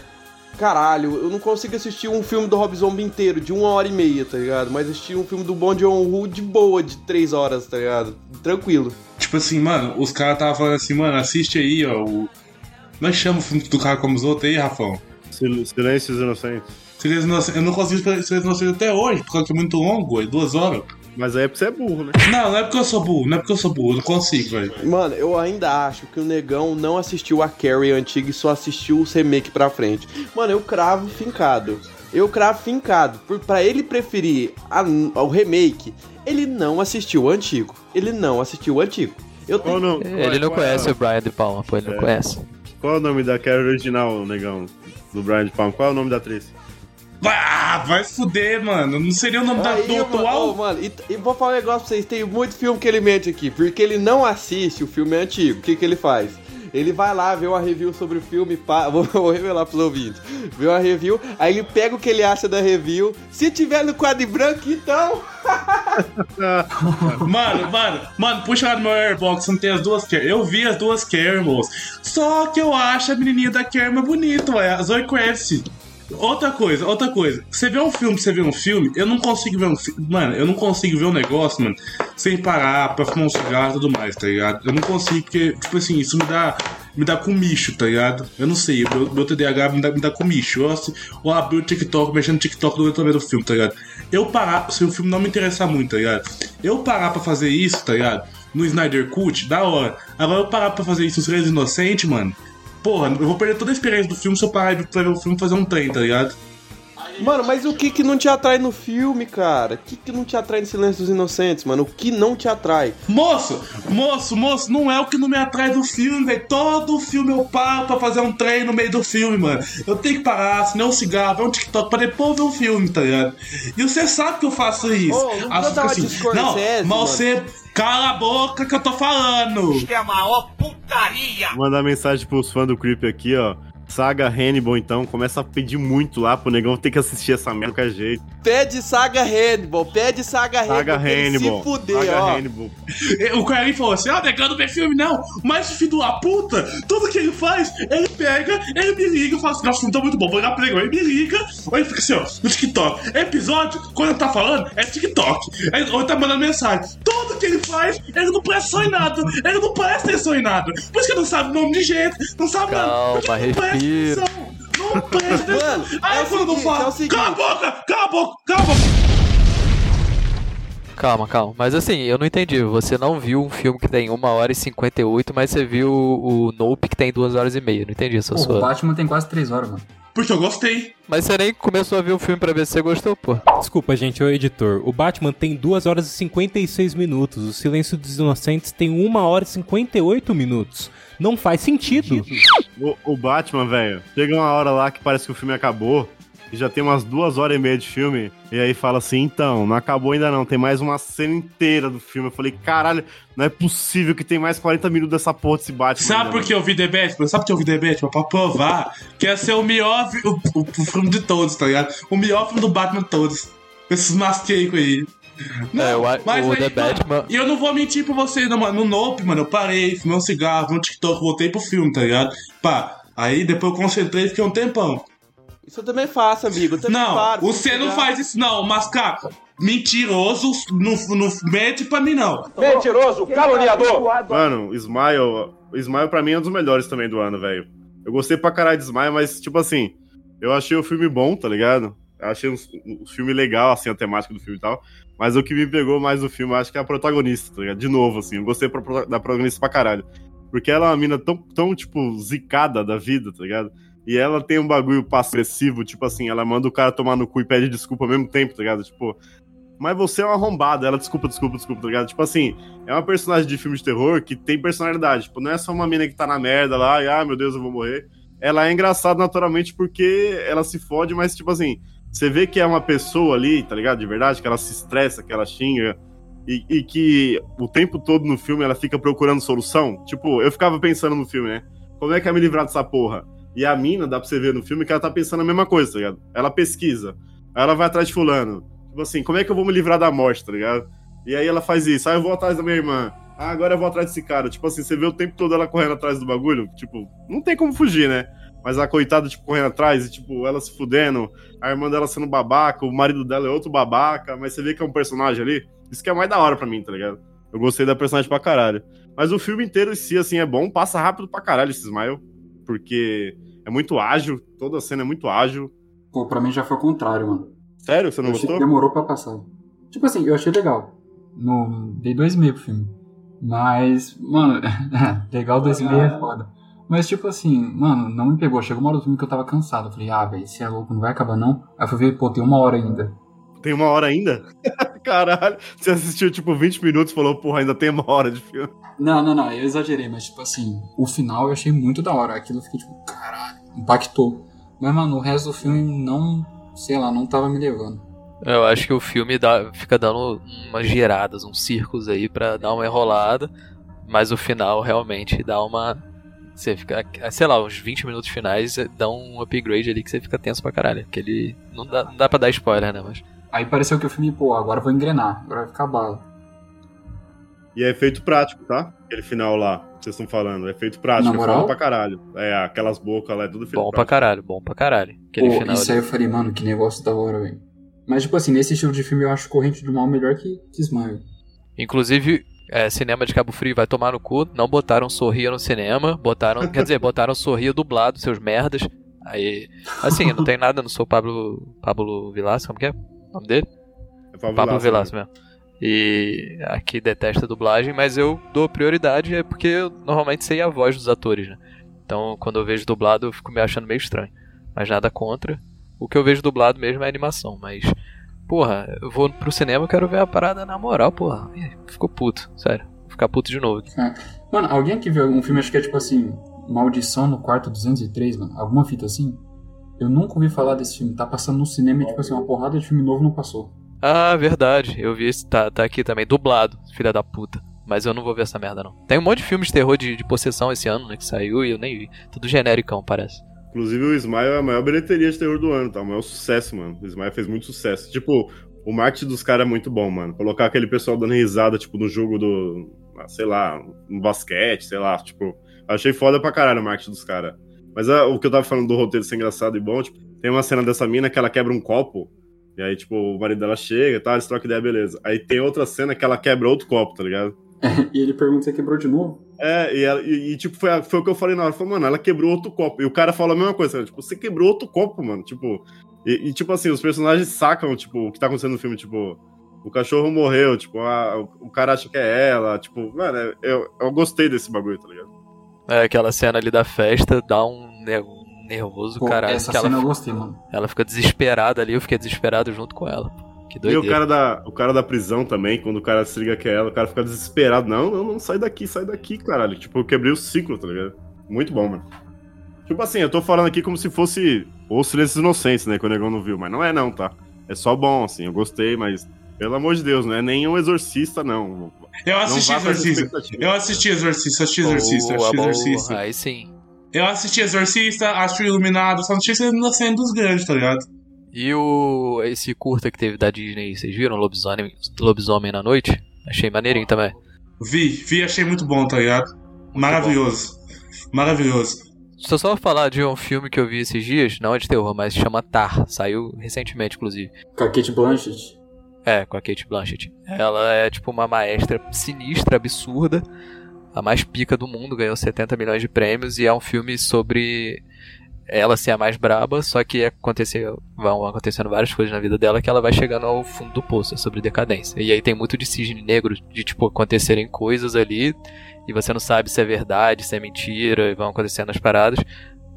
S1: Caralho, eu não consigo assistir um filme do Rob Zombie inteiro, de uma hora e meia, tá ligado? Mas assistir um filme do Bong Joon-ho de boa, de três horas, tá ligado? Tranquilo.
S2: Tipo assim, mano, os caras estavam falando assim, mano, assiste aí, ó. O... Nós chamamos o filme do cara como os outros aí, Rafão.
S3: Sil- Silêncios Inocentes.
S2: Silêncio Inocente- Eu não consigo Silêncio Inocente até hoje, por causa que é muito longo, é duas horas.
S3: Mas aí é porque você é burro, né?
S2: Não, não é porque eu sou burro, não é porque eu sou burro, eu não consigo, velho.
S1: Mano, eu ainda acho que o negão não assistiu a Carrie antiga e só assistiu os remake pra frente. Mano, eu cravo fincado. Eu cravo fincado. Por, pra ele preferir a- o remake, ele não assistiu o antigo. Ele não assistiu o antigo. Eu tenho...
S3: o nome-
S4: Ele não
S3: qual-
S4: conhece o Brian de Palma, pô, ele não
S3: É.
S4: conhece.
S3: Qual é o nome da Carrie original, negão? Do Brian de Palma? Qual é o nome da atriz?
S2: Ah, vai fuder, mano. Não seria o nome da,
S1: Aí,
S2: do
S1: mano,
S2: atual?
S1: ô, mano, e, e vou falar um negócio pra vocês, tem muito filme que ele mente aqui, porque ele não assiste o filme antigo. O que, que ele faz? Ele vai lá, vê uma review sobre o filme, pá, vou, vou revelar pros ouvintes. Vê uma review, aí ele pega o que ele acha da review. Se tiver no quadro branco, então.
S2: Mano, mano, mano, puxa lá no meu Airbox, não tem as duas Care. Eu vi as duas moço. Só que eu acho a menininha da mais bonita, ué. A Zoe Kravitz. Outra coisa, outra coisa. Você vê um filme, você vê um filme, eu não consigo ver um. Mano, eu não consigo ver um negócio, mano, sem parar pra fumar um cigarro e tudo mais, tá ligado? Eu não consigo, porque, tipo assim, isso me dá. Me dá comicho, tá ligado? Eu não sei, meu, meu TDAH me dá, me dá comicho. Eu, assim, eu abri o TikTok, mexendo no TikTok durante o do filme, tá ligado? Eu parar, se o filme não me interessar muito, tá ligado? Eu parar pra fazer isso, tá ligado? No Snyder Cut, da hora. Agora eu parar pra fazer isso nos Três Inocentes, mano. Porra, eu vou perder toda a experiência do filme se eu parar de- pra ver o filme fazer um trem, tá ligado?
S1: Mano, mas o que que não te atrai no filme, cara? O que que não te atrai no Silêncio dos Inocentes, mano? O que não te atrai?
S2: Moço, moço, moço, não é o que não me atrai do filme, velho. Todo filme eu paro pra fazer um trem no meio do filme, mano. Eu tenho que parar, acender um cigarro, ver um TikTok pra depois ver um filme, tá ligado? E você sabe que eu faço isso.
S1: Ô, não
S2: fica
S1: de
S2: não, mas
S1: mano.
S2: você cala a boca que eu tô falando.
S8: É a maior putaria.
S3: Vou mandar mensagem pros fãs do Creep aqui, ó. Saga Hannibal, então, começa a pedir muito lá pro negão ter que assistir essa merda de qualquer jeito.
S1: Pede Saga Hannibal, pede Saga Hannibal.
S3: Saga
S1: ele
S3: Hannibal.
S1: Se fuder,
S3: Saga
S1: ó.
S3: Hannibal.
S2: O Clarim falou assim: Ah, negão não vê filme, não. Mas o filho da puta, tudo que ele faz, ele pega, ele me liga fala assim: Nossa, o filme tá muito bom, vou ligar pro negão. Ele me liga, ou ele fica assim, ó, no TikTok. Episódio, quando ele tá falando, é TikTok. Aí, ou ele tá mandando mensagem. Tudo que ele faz, ele não presta atenção em nada. Ele não presta atenção em nada. Por isso que ele não sabe o nome de gente, não sabe nada.
S4: Calma,
S2: Ele não presta
S4: respira.
S2: atenção. Não presta atenção.
S1: Mano,
S2: Aí
S1: é o
S2: quando eu
S1: seguinte,
S2: falo,
S1: é o seguinte.
S2: cala a boca, cala a boca, cala a boca.
S4: Calma, calma. Mas assim, eu não entendi. Você não viu um filme que tem 1 hora e 58, mas você viu o, o Nope que tem 2 horas e meia. Não entendi essa
S5: Pô, o
S4: sua.
S5: Batman tem quase 3 horas, mano.
S2: Porque eu gostei.
S4: Mas você nem começou a ver o filme pra ver se você gostou, pô.
S10: Desculpa, gente, ô editor. O Batman tem 2 horas e 56 minutos. O Silêncio dos Inocentes tem 1 hora e 58 minutos. Não faz sentido.
S3: O, o Batman, velho, chega uma hora lá que parece que o filme acabou. E já tem umas duas horas e meia de filme. E aí fala assim: então, não acabou ainda não. Tem mais uma cena inteira do filme. Eu falei: caralho, não é possível que tem mais 40 minutos dessa porra desse Batman.
S2: Sabe por que eu vi The Batman? Sabe por que eu vi The Batman? Pra provar que ia ser o melhor o, o, o filme de todos, tá ligado? O melhor filme do Batman de todos. Esses masqueicos aí. Não,
S4: É, o-
S2: mas
S4: o
S2: aí,
S4: The
S2: mano,
S4: Batman-
S2: E eu não vou mentir pra vocês, não, mano. No Nope, mano, eu parei, fumei um cigarro, um TikTok, voltei pro filme, tá ligado? Pá, aí depois eu concentrei e fiquei um tempão.
S1: Isso eu também faço, amigo. Eu também
S2: Não,
S1: paro,
S2: você não faz isso não, mas cara, mentiroso, não, não mente pra mim não.
S8: Mentiroso, caluniador.
S3: Mano, o Smile, o Smile pra mim é um dos melhores também do ano, velho. Eu gostei pra caralho de Smile, mas, tipo assim, eu achei o filme bom, tá ligado? Eu achei um, um filme legal, assim, a temática do filme e tal. Mas o que me pegou mais do filme, acho que é a protagonista, tá ligado? De novo, assim, eu gostei da protagonista pra caralho. Porque ela é uma mina tão, tão, tipo, zicada da vida, tá ligado? E ela tem um bagulho passivo, tipo assim, ela manda o cara tomar no cu e pede desculpa ao mesmo tempo, tá ligado? Tipo, mas você é uma arrombada. Ela, desculpa, desculpa, desculpa, tá ligado? Tipo assim, é uma personagem de filme de terror que tem personalidade. Tipo, não é só uma mina que tá na merda lá e, ah, meu Deus, eu vou morrer. Ela é engraçada naturalmente porque ela se fode, mas, tipo assim, você vê que é uma pessoa ali, tá ligado? De verdade, que ela se estressa, que ela xinga. E, e que o tempo todo no filme ela fica procurando solução. Tipo, eu ficava pensando no filme, né? Como é que é me livrar dessa porra? E a mina, dá pra você ver no filme que ela tá pensando a mesma coisa, tá ligado? Ela pesquisa. Aí ela vai atrás de fulano. Tipo assim, como é que eu vou me livrar da morte, tá ligado? E aí ela faz isso. Aí eu vou atrás da minha irmã. Ah, agora eu vou atrás desse cara. Tipo assim, você vê o tempo todo ela correndo atrás do bagulho. Tipo, não tem como fugir, né? Mas a coitada, tipo, correndo atrás e, tipo, ela se fudendo. A irmã dela sendo babaca. O marido dela é outro babaca. Mas você vê que é um personagem ali. Isso que é mais da hora pra mim, tá ligado? Eu gostei da personagem pra caralho. Mas o filme inteiro em si, assim, é bom. Passa rápido pra caralho esse Smile. Porque é muito ágil. Toda a cena é muito ágil.
S5: Pô, pra mim já foi o contrário, mano.
S3: Sério? Você não
S5: eu
S3: gostou?
S5: que demorou pra passar. Tipo assim, eu achei legal. No, dei dois meio pro filme. Mas, mano, legal dois meio é foda. Mas, tipo assim, mano, não me pegou. Chegou uma hora do filme que eu tava cansado. Eu falei, ah, velho, se é louco, não vai acabar não. Aí eu fui ver, pô, tem uma hora ainda.
S3: Tem uma hora ainda? Caralho. Você assistiu, tipo, 20 minutos e falou, porra, ainda tem uma hora de filme.
S5: Não, não, não, eu exagerei, mas, tipo assim, o final eu achei muito da hora. Aquilo eu fiquei, tipo, caralho, impactou. Mas, mano, o resto do filme não, sei lá, não tava me levando.
S4: Eu acho que o filme dá, fica dando umas giradas, uns círculos aí pra dar uma enrolada, mas o final realmente dá uma. Você fica, sei lá, uns 20 minutos finais dá um upgrade ali que você fica tenso pra caralho. Que ele. Não dá, não dá pra dar spoiler, né? Mas.
S5: Aí pareceu que o filme, pô, agora eu vou engrenar, agora vai ficar bala.
S3: E é efeito prático, tá? Aquele final lá, que vocês estão falando. É efeito prático, é
S5: moral?
S3: foda pra caralho. É, aquelas bocas lá, é tudo efeito
S4: Bom pra
S3: prático.
S4: caralho, bom pra caralho. Aquele
S5: Pô,
S4: final
S5: isso
S4: ali.
S5: aí eu falei, mano, que negócio da hora, velho. Mas, tipo assim, nesse estilo de filme eu acho Corrente do Mal melhor que, que Smile.
S4: Inclusive, é, cinema de Cabo Frio vai tomar no cu. Não botaram Sorria no cinema. Botaram. quer dizer, botaram Sorria dublado, seus merdas. Aí. Assim, não tem nada, não sou Pablo. Pablo Vilas, como que é? O nome dele?
S3: É Pablo
S4: Pablo Vilas mesmo. E aqui detesta dublagem, mas eu dou prioridade é porque eu normalmente sei a voz dos atores, né? Então quando eu vejo dublado eu fico me achando meio estranho. Mas nada contra. O que eu vejo dublado mesmo é animação, mas. Porra, eu vou pro cinema, eu quero ver a parada na moral, porra. Ficou puto, sério. Vou ficar puto de novo aqui.
S5: Mano, alguém aqui viu algum filme, acho que é tipo assim, Maldição no Quarto 203, mano? Alguma fita assim? Eu nunca ouvi falar desse filme. Tá passando no cinema e, tipo assim, uma porrada de filme novo não passou.
S4: Ah, verdade. Eu vi esse. Tá, tá aqui também, dublado, filha da puta. Mas eu não vou ver essa merda, não. Tem um monte de filmes de terror de, de possessão esse ano, né? Que saiu e eu nem vi. Tudo genericão, parece.
S3: Inclusive, o Smile é a maior bilheteria de terror do ano, tá? O maior sucesso, mano. O Smile fez muito sucesso. Tipo, o marketing dos caras é muito bom, mano. Colocar aquele pessoal dando risada, tipo, no jogo do. ah, Sei lá, no basquete, sei lá. Tipo, achei foda pra caralho o marketing dos caras. Mas ah, o que eu tava falando do roteiro ser engraçado e bom, tipo, tem uma cena dessa mina que ela quebra um copo. E aí, tipo, o marido dela chega e tal, eles trocam ideia, beleza. Aí tem outra cena que ela quebra outro copo, tá ligado?
S5: e ele pergunta se quebrou de novo.
S3: É, e, ela- e- e, tipo, foi, a- foi o que eu falei na hora. Falei, mano, ela quebrou outro copo. E o cara falou a mesma coisa, né? tipo, você quebrou outro copo, mano. Tipo, e, e, tipo assim, os personagens sacam, tipo, o que tá acontecendo no filme, tipo, o cachorro morreu, tipo, a- o, o cara acha que é ela, tipo, mano, é- eu, eu gostei desse bagulho, tá ligado?
S4: É, aquela cena ali da festa dá um, um nervoso,
S5: Pô,
S4: caralho.
S5: essa
S4: que ela,
S5: cena eu gostei, mano.
S4: ela fica desesperada ali, eu fiquei desesperado junto com ela. Que
S3: E
S4: doideira.
S3: o cara, da, o cara da prisão também, quando o cara se liga que é ela, o cara fica desesperado. Não, não, não, sai daqui, sai daqui, caralho. Tipo, eu quebrei o ciclo, tá ligado? Muito bom, mano. Tipo assim, eu tô falando aqui como se fosse Os Silêncios Inocentes, né, que o negão não viu, mas não é não, tá? É só bom, assim, eu gostei, mas, pelo amor de Deus, não é nenhum exorcista, não.
S2: Eu
S3: Não
S2: assisti
S3: essa
S2: Exorcista. Eu assisti Exorcista, assisti Exorcista, assisti
S4: boa.
S2: Exorcista.
S4: Aí sim.
S2: Eu assisti Exorcista, assisti Iluminado, só não tinha sido na cena dos grandes, tá ligado?
S4: E o esse curta que teve da Disney, vocês viram? Lobisomem, Lobisomem na Noite? Achei maneirinho também.
S2: Vi, vi, achei muito bom, tá ligado? Maravilhoso. Maravilhoso.
S4: Deixa eu só falar de um filme que eu vi esses dias, não é de terror, mas chama Tar. Saiu recentemente, inclusive.
S5: Com a Kate Blanchett.
S4: É, com a Kate Blanchett. Ela é tipo uma maestra sinistra, absurda, a mais pica do mundo, ganhou 70 milhões de prêmios e é um filme sobre ela ser a mais braba, só que aconteceu, vão acontecendo várias coisas na vida dela que ela vai chegando ao fundo do poço, é sobre decadência. E aí tem muito de cisne negro, de tipo acontecerem coisas ali e você não sabe se é verdade, se é mentira, e vão acontecendo as paradas.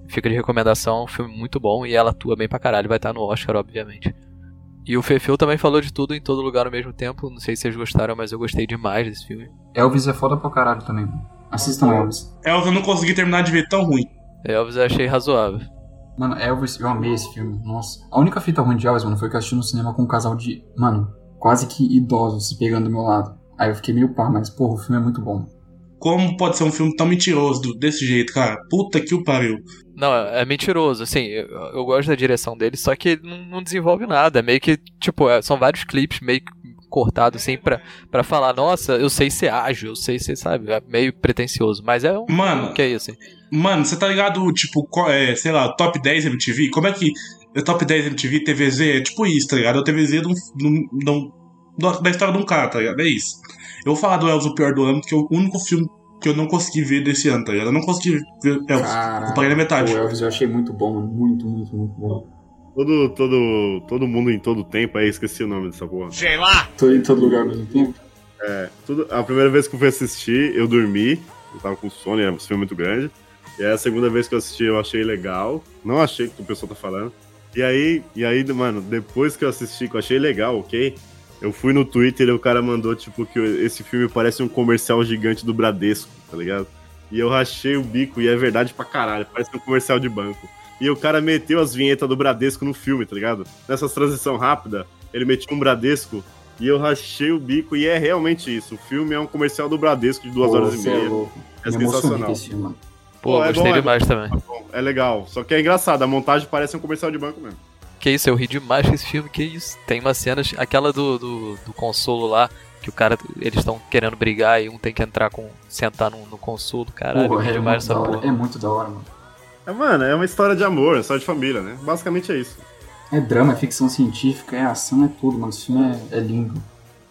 S4: Fica de recomendação, um filme muito bom e ela atua bem pra caralho, vai estar no Oscar, obviamente. E o Fefeu também falou de tudo em todo lugar ao mesmo tempo. Não sei se vocês gostaram, mas eu gostei demais desse filme.
S5: Elvis é foda pra caralho também. Assistam Elvis.
S2: Elvis eu não consegui terminar de ver tão ruim.
S4: Elvis eu achei razoável.
S5: Mano, Elvis, eu amei esse filme. Nossa. A única fita ruim de Elvis, mano, foi que eu assisti no cinema com um casal de, mano, quase que idosos se pegando do meu lado. Aí eu fiquei meio pá, mas porra, o filme é muito bom.
S2: Como pode ser um filme tão mentiroso desse jeito, cara? Puta que o pariu.
S4: Não, é é mentiroso, assim, eu, eu gosto da direção dele, só que ele não, não desenvolve nada. É meio que, tipo, é- são vários clipes meio que cortados, assim, pra, pra falar, nossa, eu sei ser ágil, eu sei ser, sabe, é meio pretencioso. Mas é um
S2: Mano.
S4: que é isso, assim.
S2: Mano, você tá ligado, tipo, é, sei lá, top 10 MTV? Como é que é top 10 MTV, TVZ? É tipo isso, tá ligado? É o TVZ de um- de um- de um- da história de um cara, tá ligado? É isso. Eu vou falar do Elvis o pior do ano, porque é o único filme que eu não consegui ver desse ano, tá ligado? Eu não consegui ver Elvis.
S5: Caralho.
S2: Eu paguei na metade.
S5: O Elvis eu achei muito bom, mano. Muito, muito, muito bom.
S3: Todo, todo, todo mundo em todo tempo, aí esqueci o nome dessa porra.
S8: Sei lá.
S5: Tô em todo lugar ao mesmo tempo.
S3: É, tudo, a primeira vez que eu fui assistir, eu dormi, eu tava com sono, é um filme muito grande. E aí a segunda vez que eu assisti, eu achei legal. Não achei que o pessoal tá falando. E aí, e aí, mano, depois que eu assisti, que eu achei legal, ok? Eu fui no Twitter e o cara mandou, tipo, que esse filme parece um comercial gigante do Bradesco, tá ligado? E eu rachei o bico, e é verdade pra caralho, parece um comercial de banco. E o cara meteu as vinhetas do Bradesco no filme, tá ligado? Nessas transição rápida, ele metia um Bradesco e eu rachei o bico, e é realmente isso. O filme é um comercial do Bradesco de duas
S5: Pô,
S3: horas e
S5: é
S3: meia. É
S5: com
S3: sensacional.
S4: Pô,
S3: Pô, é
S4: gostei
S3: bom, é
S4: demais também.
S3: É legal. Só que é engraçado, a montagem parece um comercial de banco mesmo.
S4: Que isso, eu ri demais com esse filme, que isso. Tem umas cenas, aquela do, do, do consolo lá, que o cara, eles estão querendo brigar e um tem que entrar com, sentar no, no consolo, caralho, eu
S5: Porra,
S4: ri
S5: é,
S4: demais
S5: muito da
S4: essa
S5: hora.
S4: porra.
S5: é muito da hora, mano.
S3: É, mano, é uma história de amor, é uma história de família, né? Basicamente é isso.
S5: É drama, é ficção científica, é ação, é tudo, mano. Esse filme é, é lindo.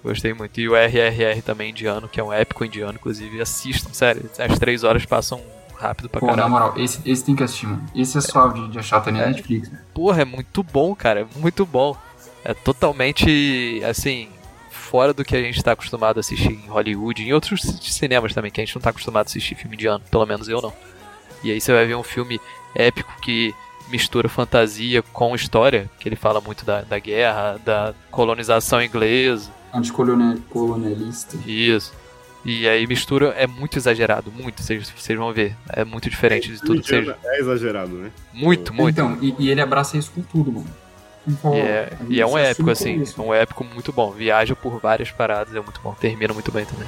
S4: Gostei muito. E o RRR também indiano, que é um épico indiano, inclusive, assistam, sério, as três horas passam rápido pra
S5: Pô, na
S4: caralho.
S5: moral, esse, esse tem que assistir, mano. Esse é suave de, de achar, nem na Netflix, né?
S4: Porra, é muito bom, cara, é muito bom. É totalmente, assim, fora do que a gente tá acostumado a assistir em Hollywood, em outros cinemas também, que a gente não tá acostumado a assistir filme indiano, pelo menos eu não. E aí você vai ver um filme épico que mistura fantasia com história, que ele fala muito da, da guerra, da colonização inglesa,
S5: Anticolonialista.
S4: isso. E aí mistura, é muito exagerado, muito, vocês vão ver. É muito diferente de tudo que vocês...
S3: Indiana É exagerado, né?
S4: Muito, muito.
S5: Então, e, e ele abraça isso com tudo, mano. Então,
S4: E é, e é um épico, assim, um épico muito bom. Viaja por várias paradas, é muito bom. Termina muito bem também.